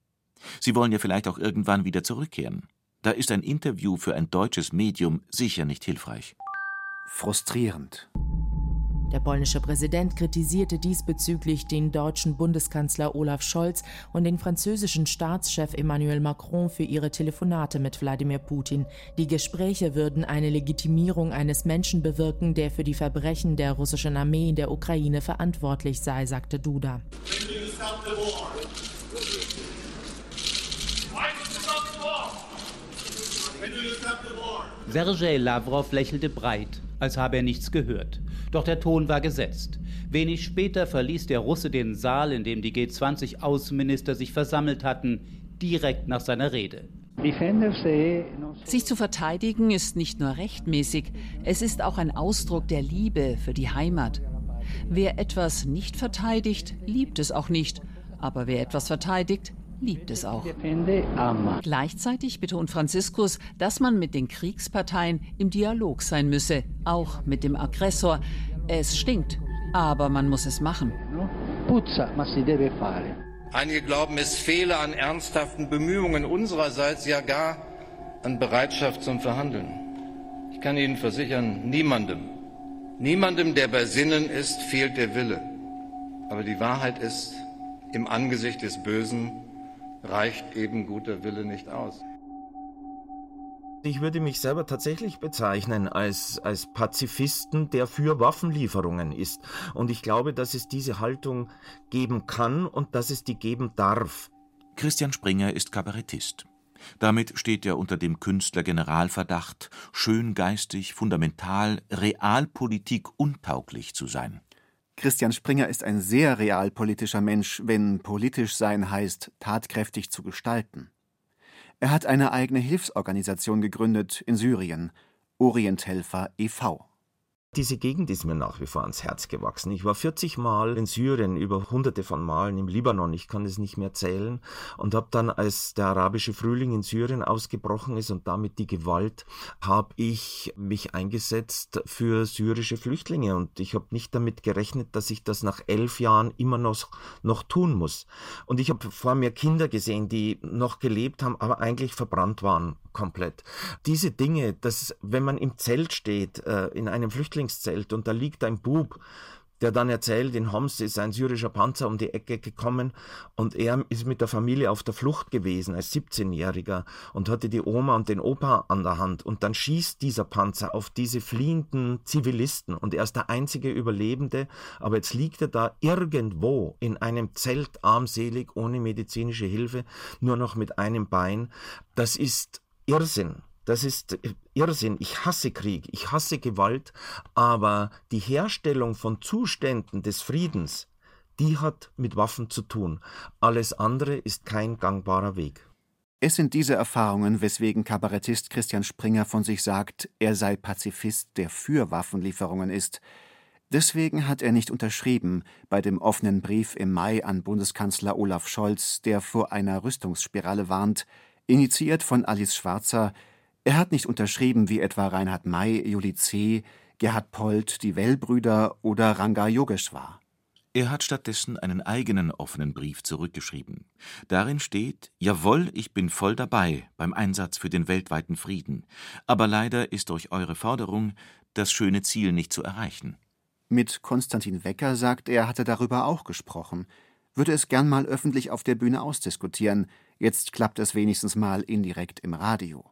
Sie wollen ja vielleicht auch irgendwann wieder zurückkehren. Da ist ein Interview für ein deutsches Medium sicher nicht hilfreich. Frustrierend. Der polnische Präsident kritisierte diesbezüglich den deutschen Bundeskanzler Olaf Scholz und den französischen Staatschef Emmanuel Macron für ihre Telefonate mit Wladimir Putin. Die Gespräche würden eine Legitimierung eines Menschen bewirken, der für die Verbrechen der russischen Armee in der Ukraine verantwortlich sei, sagte Duda. Sergei Lavrov lächelte breit, als habe er nichts gehört. Doch der Ton war gesetzt. Wenig später verließ der Russe den Saal, in dem die G20-Außenminister sich versammelt hatten, direkt nach seiner Rede. Sich zu verteidigen ist nicht nur rechtmäßig, es ist auch ein Ausdruck der Liebe für die Heimat. Wer etwas nicht verteidigt, liebt es auch nicht. Aber wer etwas verteidigt, liebt es auch. Gleichzeitig betont Franziskus, dass man mit den Kriegsparteien im Dialog sein müsse, auch mit dem Aggressor. Es stinkt, aber man muss es machen. Einige glauben, es fehle an ernsthaften Bemühungen unsererseits, ja gar an Bereitschaft zum Verhandeln. Ich kann Ihnen versichern, niemandem, niemandem, der bei Sinnen ist, fehlt der Wille. Aber die Wahrheit ist, im Angesicht des Bösen reicht eben guter Wille nicht aus. Ich würde mich selber tatsächlich bezeichnen als, als Pazifisten, der für Waffenlieferungen ist. Und ich glaube, dass es diese Haltung geben kann und dass es die geben darf. Christian Springer ist Kabarettist. Damit steht er unter dem Künstler-Generalverdacht, schöngeistig, fundamental, realpolitik untauglich zu sein. Christian Springer ist ein sehr realpolitischer Mensch, wenn politisch sein heißt, tatkräftig zu gestalten. Er hat eine eigene Hilfsorganisation gegründet in Syrien, Orienthelfer e.V. Diese Gegend ist mir nach wie vor ans Herz gewachsen. Ich war 40 Mal in Syrien, über hunderte von Malen im Libanon, ich kann es nicht mehr zählen, und habe dann, als der arabische Frühling in Syrien ausgebrochen ist und damit die Gewalt, habe ich mich eingesetzt für syrische Flüchtlinge und ich habe nicht damit gerechnet, dass ich das nach elf Jahren immer noch, noch tun muss. Und ich habe vor mir Kinder gesehen, die noch gelebt haben, aber eigentlich verbrannt waren komplett. Diese Dinge, dass wenn man im Zelt steht, äh, in einem Flüchtlingszelt und da liegt ein Bub, der dann erzählt, in Homs ist ein syrischer Panzer um die Ecke gekommen und er ist mit der Familie auf der Flucht gewesen als 17-Jähriger und hatte die Oma und den Opa an der Hand und dann schießt dieser Panzer auf diese fliehenden Zivilisten und er ist der einzige Überlebende, aber jetzt liegt er da irgendwo in einem Zelt armselig ohne medizinische Hilfe, nur noch mit einem Bein. Das ist Irrsinn. Das ist Irrsinn. Ich hasse Krieg, ich hasse Gewalt, aber die Herstellung von Zuständen des Friedens, die hat mit Waffen zu tun. Alles andere ist kein gangbarer Weg. Es sind diese Erfahrungen, weswegen Kabarettist Christian Springer von sich sagt, er sei Pazifist, der für Waffenlieferungen ist. Deswegen hat er nicht unterschrieben bei dem offenen Brief im Mai an Bundeskanzler Olaf Scholz, der vor einer Rüstungsspirale warnt, initiiert von Alice Schwarzer. Er hat nicht unterschrieben wie etwa Reinhard May, Juli C., Gerhard Polt, die Well-Brüder oder Ranga Yogeshwar. Er hat stattdessen einen eigenen offenen Brief zurückgeschrieben. Darin steht: Jawohl, ich bin voll dabei beim Einsatz für den weltweiten Frieden. Aber leider ist durch eure Forderung das schöne Ziel nicht zu erreichen. Mit Konstantin Wecker sagt er, hatte darüber auch gesprochen. Würde es gern mal öffentlich auf der Bühne ausdiskutieren. Jetzt klappt es wenigstens mal indirekt im Radio.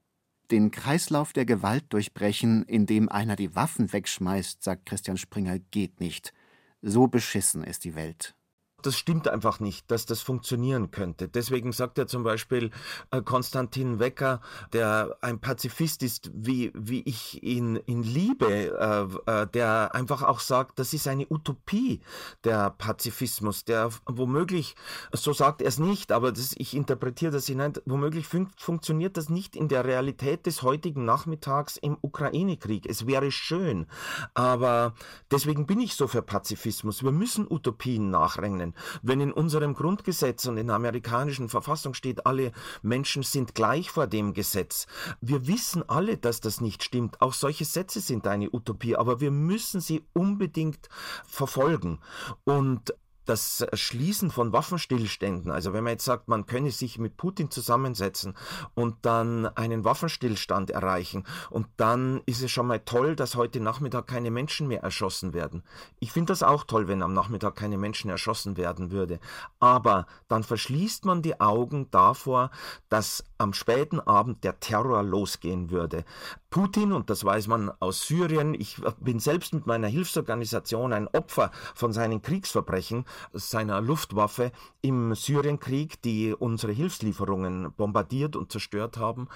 Den Kreislauf der Gewalt durchbrechen, indem einer die Waffen wegschmeißt, sagt Christian Springer, geht nicht. So beschissen ist die Welt. Das stimmt einfach nicht, dass das funktionieren könnte. Deswegen sagt er zum Beispiel äh, Konstantin Wecker, der ein Pazifist ist, wie, wie ich ihn, ihn liebe, äh, äh, der einfach auch sagt, das ist eine Utopie, der Pazifismus, der womöglich, so sagt er es nicht, aber das, ich interpretiere das hinein, womöglich fun funktioniert das nicht in der Realität des heutigen Nachmittags im Ukraine-Krieg. Es wäre schön, aber deswegen bin ich so für Pazifismus. Wir müssen Utopien nachrennen können. Wenn in unserem Grundgesetz und in der amerikanischen Verfassung steht, alle Menschen sind gleich vor dem Gesetz. Wir wissen alle, dass das nicht stimmt. Auch solche Sätze sind eine Utopie, aber wir müssen sie unbedingt verfolgen. Und das Schließen von Waffenstillständen, also wenn man jetzt sagt, man könne sich mit Putin zusammensetzen und dann einen Waffenstillstand erreichen und dann ist es schon mal toll, dass heute Nachmittag keine Menschen mehr erschossen werden. Ich finde das auch toll, wenn am Nachmittag keine Menschen erschossen werden würde. Aber dann verschließt man die Augen davor, dass am späten Abend der Terror losgehen würde. Putin, und das weiß man aus Syrien, ich bin selbst mit meiner Hilfsorganisation ein Opfer von seinen Kriegsverbrechen, seiner Luftwaffe im Syrienkrieg, die unsere Hilfslieferungen bombardiert und zerstört haben.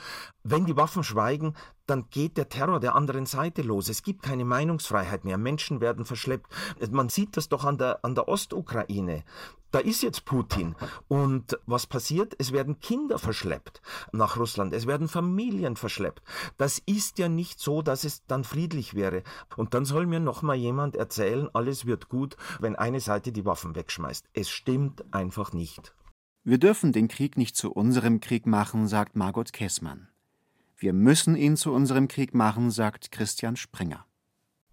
Wenn die Waffen schweigen, dann geht der Terror der anderen Seite los. Es gibt keine Meinungsfreiheit mehr. Menschen werden verschleppt. Man sieht das doch an der, an der Ostukraine. Da ist jetzt Putin. Und was passiert? Es werden Kinder verschleppt nach Russland. Es werden Familien verschleppt. Das ist ja nicht so, dass es dann friedlich wäre. Und dann soll mir noch mal jemand erzählen, alles wird gut, wenn eine Seite die Waffen wegschmeißt. Es stimmt einfach nicht. Wir dürfen den Krieg nicht zu unserem Krieg machen, sagt Margot Kessmann. Wir müssen ihn zu unserem Krieg machen, sagt Christian Springer.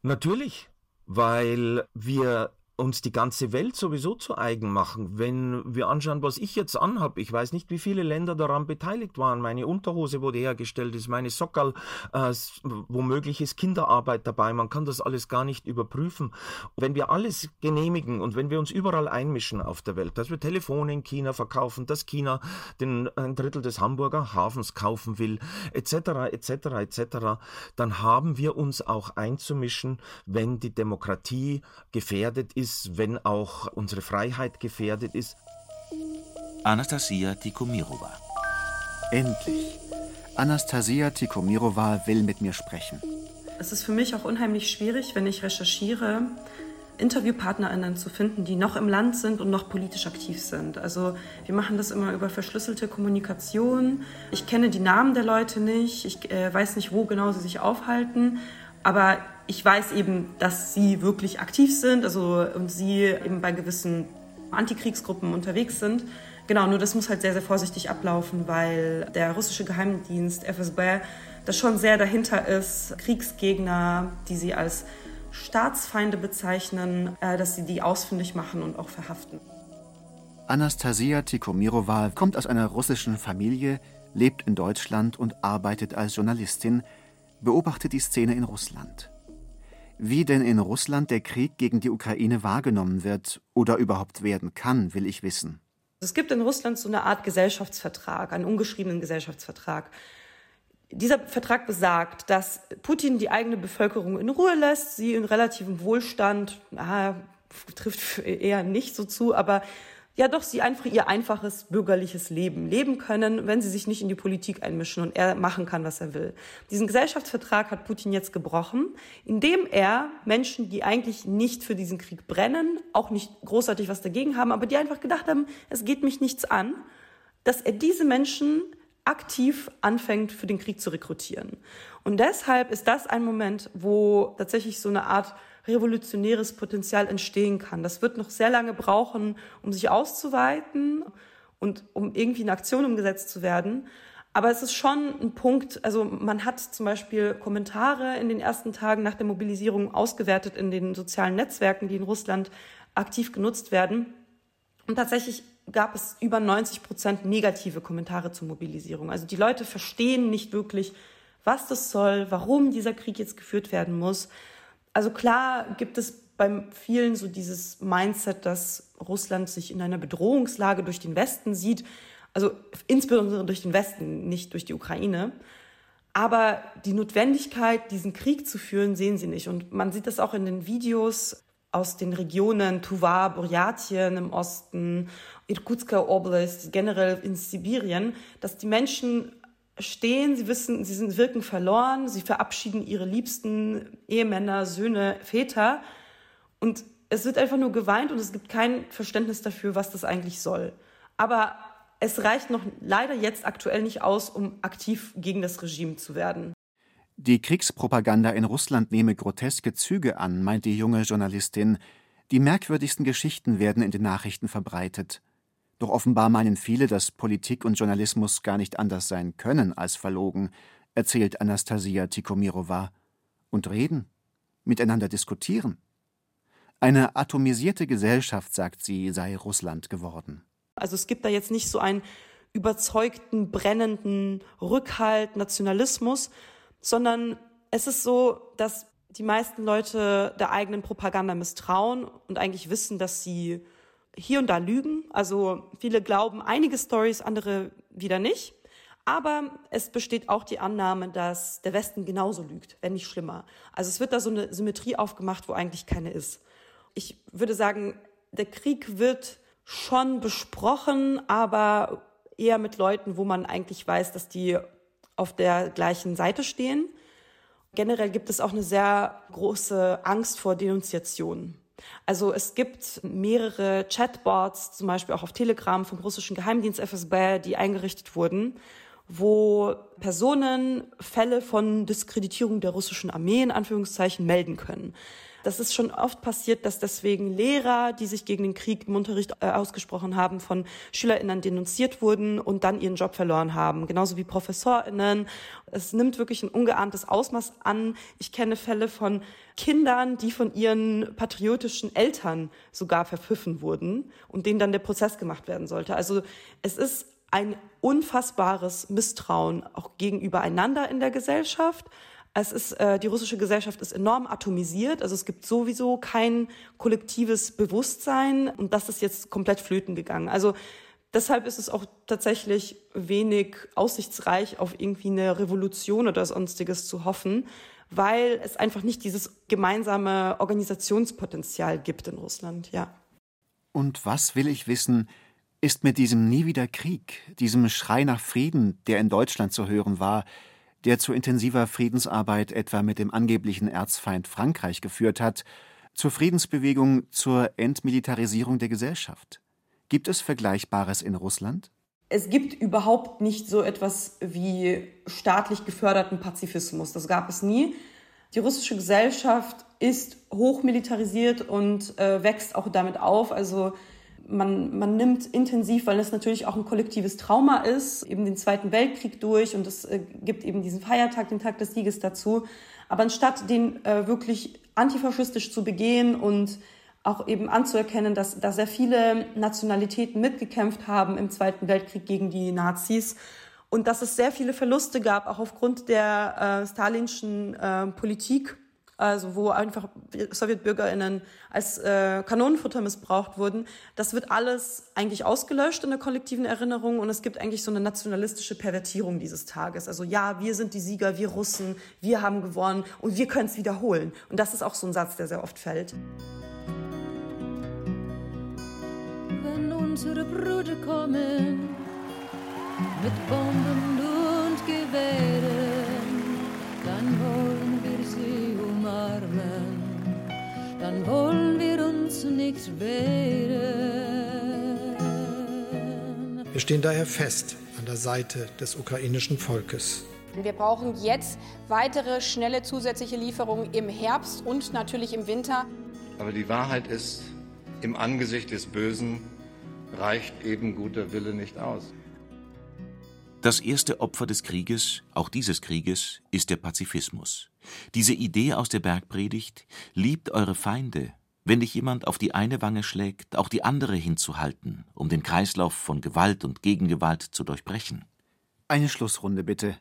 Natürlich, weil wir uns die ganze Welt sowieso zu eigen machen. Wenn wir anschauen, was ich jetzt anhab, ich weiß nicht, wie viele Länder daran beteiligt waren. Meine Unterhose wurde hergestellt, ist meine Sockerl, äh, womöglich ist Kinderarbeit dabei. Man kann das alles gar nicht überprüfen. Wenn wir alles genehmigen und wenn wir uns überall einmischen auf der Welt, dass wir Telefone in China verkaufen, dass China den ein Drittel des Hamburger Hafens kaufen will, etc., etc., etc., dann haben wir uns auch einzumischen, wenn die Demokratie gefährdet ist ist, wenn auch unsere Freiheit gefährdet ist. Anastasia Tikomirova. Endlich. Anastasia Tikomirova will mit mir sprechen. Es ist für mich auch unheimlich schwierig, wenn ich recherchiere, InterviewpartnerInnen zu finden, die noch im Land sind und noch politisch aktiv sind. Also wir machen das immer über verschlüsselte Kommunikation. Ich kenne die Namen der Leute nicht, ich äh, weiß nicht, wo genau sie sich aufhalten, aber ich weiß eben, dass sie wirklich aktiv sind, also und sie eben bei gewissen Antikriegsgruppen unterwegs sind. Genau, nur das muss halt sehr, sehr vorsichtig ablaufen, weil der russische Geheimdienst FSB das schon sehr dahinter ist, Kriegsgegner, die sie als Staatsfeinde bezeichnen, äh, dass sie die ausfindig machen und auch verhaften. Anastasia Tikomirova kommt aus einer russischen Familie, lebt in Deutschland und arbeitet als Journalistin, beobachtet die Szene in Russland. Wie denn in Russland der Krieg gegen die Ukraine wahrgenommen wird oder überhaupt werden kann, will ich wissen. Es gibt in Russland so eine Art Gesellschaftsvertrag, einen ungeschriebenen Gesellschaftsvertrag. Dieser Vertrag besagt, dass Putin die eigene Bevölkerung in Ruhe lässt, sie in relativem Wohlstand, ah, trifft eher nicht so zu, aber ja doch sie einfach ihr einfaches bürgerliches Leben leben können, wenn sie sich nicht in die Politik einmischen und er machen kann, was er will. Diesen Gesellschaftsvertrag hat Putin jetzt gebrochen, indem er Menschen, die eigentlich nicht für diesen Krieg brennen, auch nicht großartig was dagegen haben, aber die einfach gedacht haben, es geht mich nichts an, dass er diese Menschen aktiv anfängt, für den Krieg zu rekrutieren. Und deshalb ist das ein Moment, wo tatsächlich so eine Art revolutionäres Potenzial entstehen kann. Das wird noch sehr lange brauchen, um sich auszuweiten und um irgendwie in Aktion umgesetzt zu werden. Aber es ist schon ein Punkt, also man hat zum Beispiel Kommentare in den ersten Tagen nach der Mobilisierung ausgewertet in den sozialen Netzwerken, die in Russland aktiv genutzt werden. Und tatsächlich gab es über 90 Prozent negative Kommentare zur Mobilisierung. Also die Leute verstehen nicht wirklich, was das soll, warum dieser Krieg jetzt geführt werden muss. Also klar gibt es bei vielen so dieses Mindset, dass Russland sich in einer Bedrohungslage durch den Westen sieht, also insbesondere durch den Westen, nicht durch die Ukraine. Aber die Notwendigkeit, diesen Krieg zu führen, sehen sie nicht. Und man sieht das auch in den Videos aus den Regionen Tuva, Buryatien im Osten, Irkutsker Oblast, generell in Sibirien, dass die Menschen stehen, sie wissen, sie sind wirken verloren, sie verabschieden ihre liebsten Ehemänner, Söhne, Väter und es wird einfach nur geweint und es gibt kein Verständnis dafür, was das eigentlich soll. Aber es reicht noch leider jetzt aktuell nicht aus, um aktiv gegen das Regime zu werden. Die Kriegspropaganda in Russland nehme groteske Züge an, meint die junge Journalistin. Die merkwürdigsten Geschichten werden in den Nachrichten verbreitet. Doch offenbar meinen viele, dass Politik und Journalismus gar nicht anders sein können als verlogen, erzählt Anastasia Tikomirova. Und reden, miteinander diskutieren. Eine atomisierte Gesellschaft, sagt sie, sei Russland geworden. Also es gibt da jetzt nicht so einen überzeugten, brennenden Rückhalt, Nationalismus, sondern es ist so, dass die meisten Leute der eigenen Propaganda misstrauen und eigentlich wissen, dass sie hier und da lügen. Also viele glauben einige Stories, andere wieder nicht. Aber es besteht auch die Annahme, dass der Westen genauso lügt, wenn nicht schlimmer. Also es wird da so eine Symmetrie aufgemacht, wo eigentlich keine ist. Ich würde sagen, der Krieg wird schon besprochen, aber eher mit Leuten, wo man eigentlich weiß, dass die auf der gleichen Seite stehen. Generell gibt es auch eine sehr große Angst vor Denunziationen. Also es gibt mehrere Chatbots, zum Beispiel auch auf Telegram vom russischen Geheimdienst FSB, die eingerichtet wurden, wo Personen Fälle von Diskreditierung der russischen Armee in Anführungszeichen melden können. Das ist schon oft passiert, dass deswegen Lehrer, die sich gegen den Krieg im Unterricht äh, ausgesprochen haben, von SchülerInnen denunziert wurden und dann ihren Job verloren haben. Genauso wie ProfessorInnen. Es nimmt wirklich ein ungeahntes Ausmaß an. Ich kenne Fälle von Kindern, die von ihren patriotischen Eltern sogar verpfiffen wurden und denen dann der Prozess gemacht werden sollte. Also es ist ein unfassbares Misstrauen auch gegenüber einander in der Gesellschaft, es ist, äh, die russische Gesellschaft ist enorm atomisiert, also es gibt sowieso kein kollektives Bewusstsein und das ist jetzt komplett flöten gegangen. Also deshalb ist es auch tatsächlich wenig aussichtsreich, auf irgendwie eine Revolution oder sonstiges zu hoffen, weil es einfach nicht dieses gemeinsame Organisationspotenzial gibt in Russland, ja. Und was will ich wissen, ist mit diesem Nie wieder Krieg, diesem Schrei nach Frieden, der in Deutschland zu hören war, der zu intensiver Friedensarbeit etwa mit dem angeblichen Erzfeind Frankreich geführt hat, zur Friedensbewegung, zur Entmilitarisierung der Gesellschaft. Gibt es Vergleichbares in Russland? Es gibt überhaupt nicht so etwas wie staatlich geförderten Pazifismus. Das gab es nie. Die russische Gesellschaft ist hochmilitarisiert und äh, wächst auch damit auf. Also man, man nimmt intensiv, weil es natürlich auch ein kollektives Trauma ist, eben den Zweiten Weltkrieg durch und es äh, gibt eben diesen Feiertag, den Tag des Sieges dazu. Aber anstatt den äh, wirklich antifaschistisch zu begehen und auch eben anzuerkennen, dass da sehr viele Nationalitäten mitgekämpft haben im Zweiten Weltkrieg gegen die Nazis und dass es sehr viele Verluste gab, auch aufgrund der äh, stalinschen äh, Politik also wo einfach SowjetbürgerInnen als äh, Kanonenfutter missbraucht wurden, das wird alles eigentlich ausgelöscht in der kollektiven Erinnerung und es gibt eigentlich so eine nationalistische Pervertierung dieses Tages. Also ja, wir sind die Sieger, wir Russen, wir haben gewonnen und wir können es wiederholen. Und das ist auch so ein Satz, der sehr oft fällt. Wenn unsere Brüder kommen mit Bomben und Gewehren, umarmen, dann wollen wir uns nicht wehren. Wir stehen daher fest an der Seite des ukrainischen Volkes. Wir brauchen jetzt weitere schnelle zusätzliche Lieferungen im Herbst und natürlich im Winter. Aber die Wahrheit ist, im Angesicht des Bösen reicht eben guter Wille nicht aus. Das erste Opfer des Krieges, auch dieses Krieges, ist der Pazifismus. Diese Idee aus der Bergpredigt, liebt eure Feinde, wenn dich jemand auf die eine Wange schlägt, auch die andere hinzuhalten, um den Kreislauf von Gewalt und Gegengewalt zu durchbrechen. Eine Schlussrunde bitte.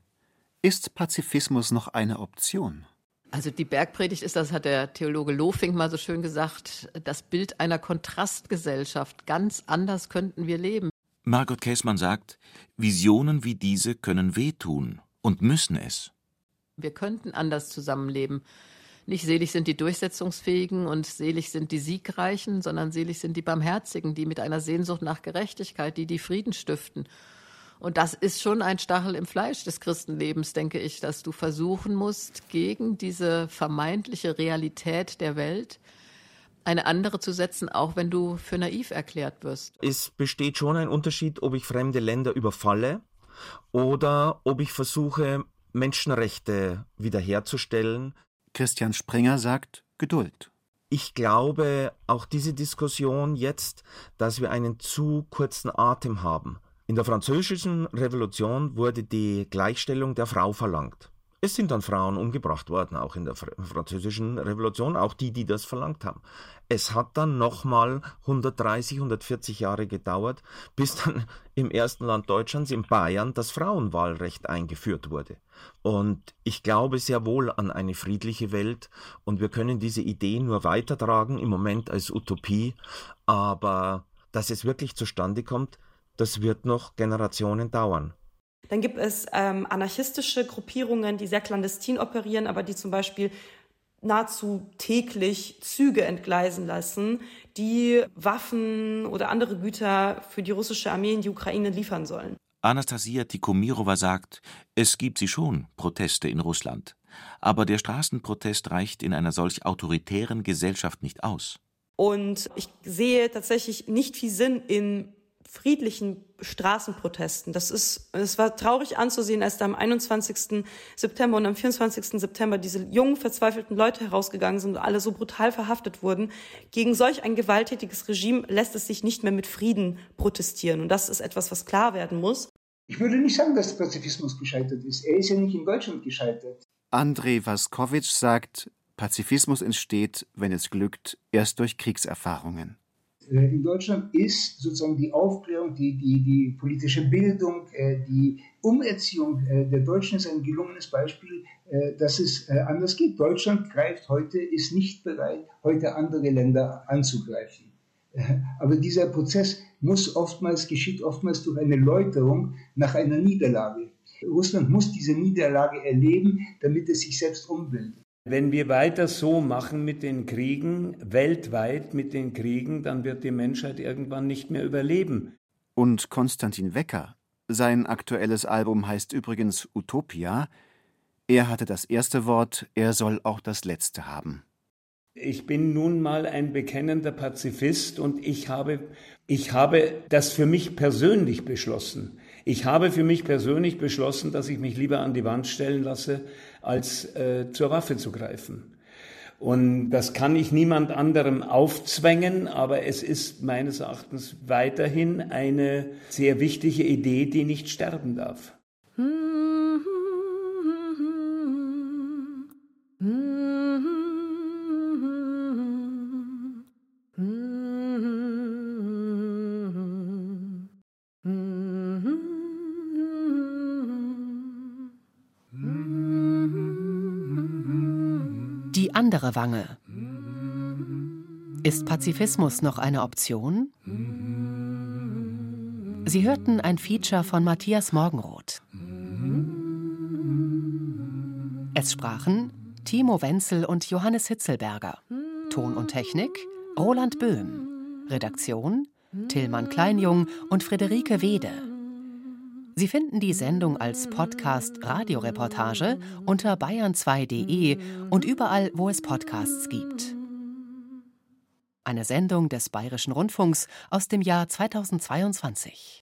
Ist Pazifismus noch eine Option? Also die Bergpredigt ist, das hat der Theologe Lofink mal so schön gesagt, das Bild einer Kontrastgesellschaft. Ganz anders könnten wir leben. Margot Käßmann sagt, Visionen wie diese können wehtun und müssen es. Wir könnten anders zusammenleben. Nicht selig sind die Durchsetzungsfähigen und selig sind die Siegreichen, sondern selig sind die Barmherzigen, die mit einer Sehnsucht nach Gerechtigkeit, die die Frieden stiften. Und das ist schon ein Stachel im Fleisch des Christenlebens, denke ich, dass du versuchen musst, gegen diese vermeintliche Realität der Welt eine andere zu setzen, auch wenn du für naiv erklärt wirst. Es besteht schon ein Unterschied, ob ich fremde Länder überfalle oder ob ich versuche, Menschenrechte wiederherzustellen. Christian Springer sagt Geduld. ich glaube, auch diese Diskussion jetzt, dass wir einen zu kurzen Atem haben. In der französischen Revolution wurde die Gleichstellung der Frau verlangt. Es sind dann Frauen umgebracht worden, auch in der französischen Revolution, auch die, die das verlangt haben. Es hat dann nochmal 130, 140 Jahre gedauert, bis dann im ersten Land Deutschlands, in Bayern, das Frauenwahlrecht eingeführt wurde. Und ich glaube sehr wohl an eine friedliche Welt und wir können diese Idee nur weitertragen, im Moment als Utopie, aber dass es wirklich zustande kommt, das wird noch Generationen dauern. Dann gibt es ähm, anarchistische Gruppierungen, die sehr clandestin operieren, aber die zum Beispiel nahezu täglich Züge entgleisen lassen, die Waffen oder andere Güter für die russische Armee in die Ukraine liefern sollen. Anastasia Tikomirova sagt, es gibt sie schon, Proteste in Russland. Aber der Straßenprotest reicht in einer solch autoritären Gesellschaft nicht aus. Und ich sehe tatsächlich nicht viel Sinn in friedlichen Straßenprotesten. Das ist, es war traurig anzusehen, als da am 21. September und am 24. September diese jungen, verzweifelten Leute herausgegangen sind und alle so brutal verhaftet wurden. Gegen solch ein gewalttätiges Regime lässt es sich nicht mehr mit Frieden protestieren. Und das ist etwas, was klar werden muss. Ich würde nicht sagen, dass der Pazifismus gescheitert ist. Er ist ja nicht in Deutschland gescheitert. Andrei Vaskowitsch sagt, Pazifismus entsteht, wenn es glückt, erst durch Kriegserfahrungen. Äh, in Deutschland ist sozusagen die Aufklärung, die, die, die politische Bildung, äh, die Umerziehung äh, der Deutschen ist ein gelungenes Beispiel, dass es anders geht. Deutschland greift heute, ist nicht bereit, heute andere Länder anzugreifen. Aber dieser Prozess muss oftmals, geschieht oftmals durch eine Läuterung nach einer Niederlage. Russland muss diese Niederlage erleben, damit es sich selbst umbildet. Wenn wir weiter so machen mit den Kriegen, weltweit mit den Kriegen, dann wird die Menschheit irgendwann nicht mehr überleben. Und Konstantin Wecker, sein aktuelles Album heißt übrigens Utopia, er hatte das erste Wort, er soll auch das letzte haben. Ich bin nun mal ein bekennender Pazifist und ich habe, ich habe das für mich persönlich beschlossen. Ich habe für mich persönlich beschlossen, dass ich mich lieber an die Wand stellen lasse, als äh, zur Waffe zu greifen. Und das kann ich niemand anderem aufzwängen, aber es ist meines Erachtens weiterhin eine sehr wichtige Idee, die nicht sterben darf. Hm, hm, hm, andere Wange. Ist Pazifismus noch eine Option? Sie hörten ein Feature von Matthias Morgenroth. Es sprachen Timo Wenzel und Johannes Hitzelberger. Ton und Technik Roland Böhm. Redaktion Tillmann Kleinjung und Friederike Wede. Sie finden die Sendung als Podcast Radioreportage unter bayern2.de und überall, wo es Podcasts gibt. Eine Sendung des Bayerischen Rundfunks aus dem Jahr 2022.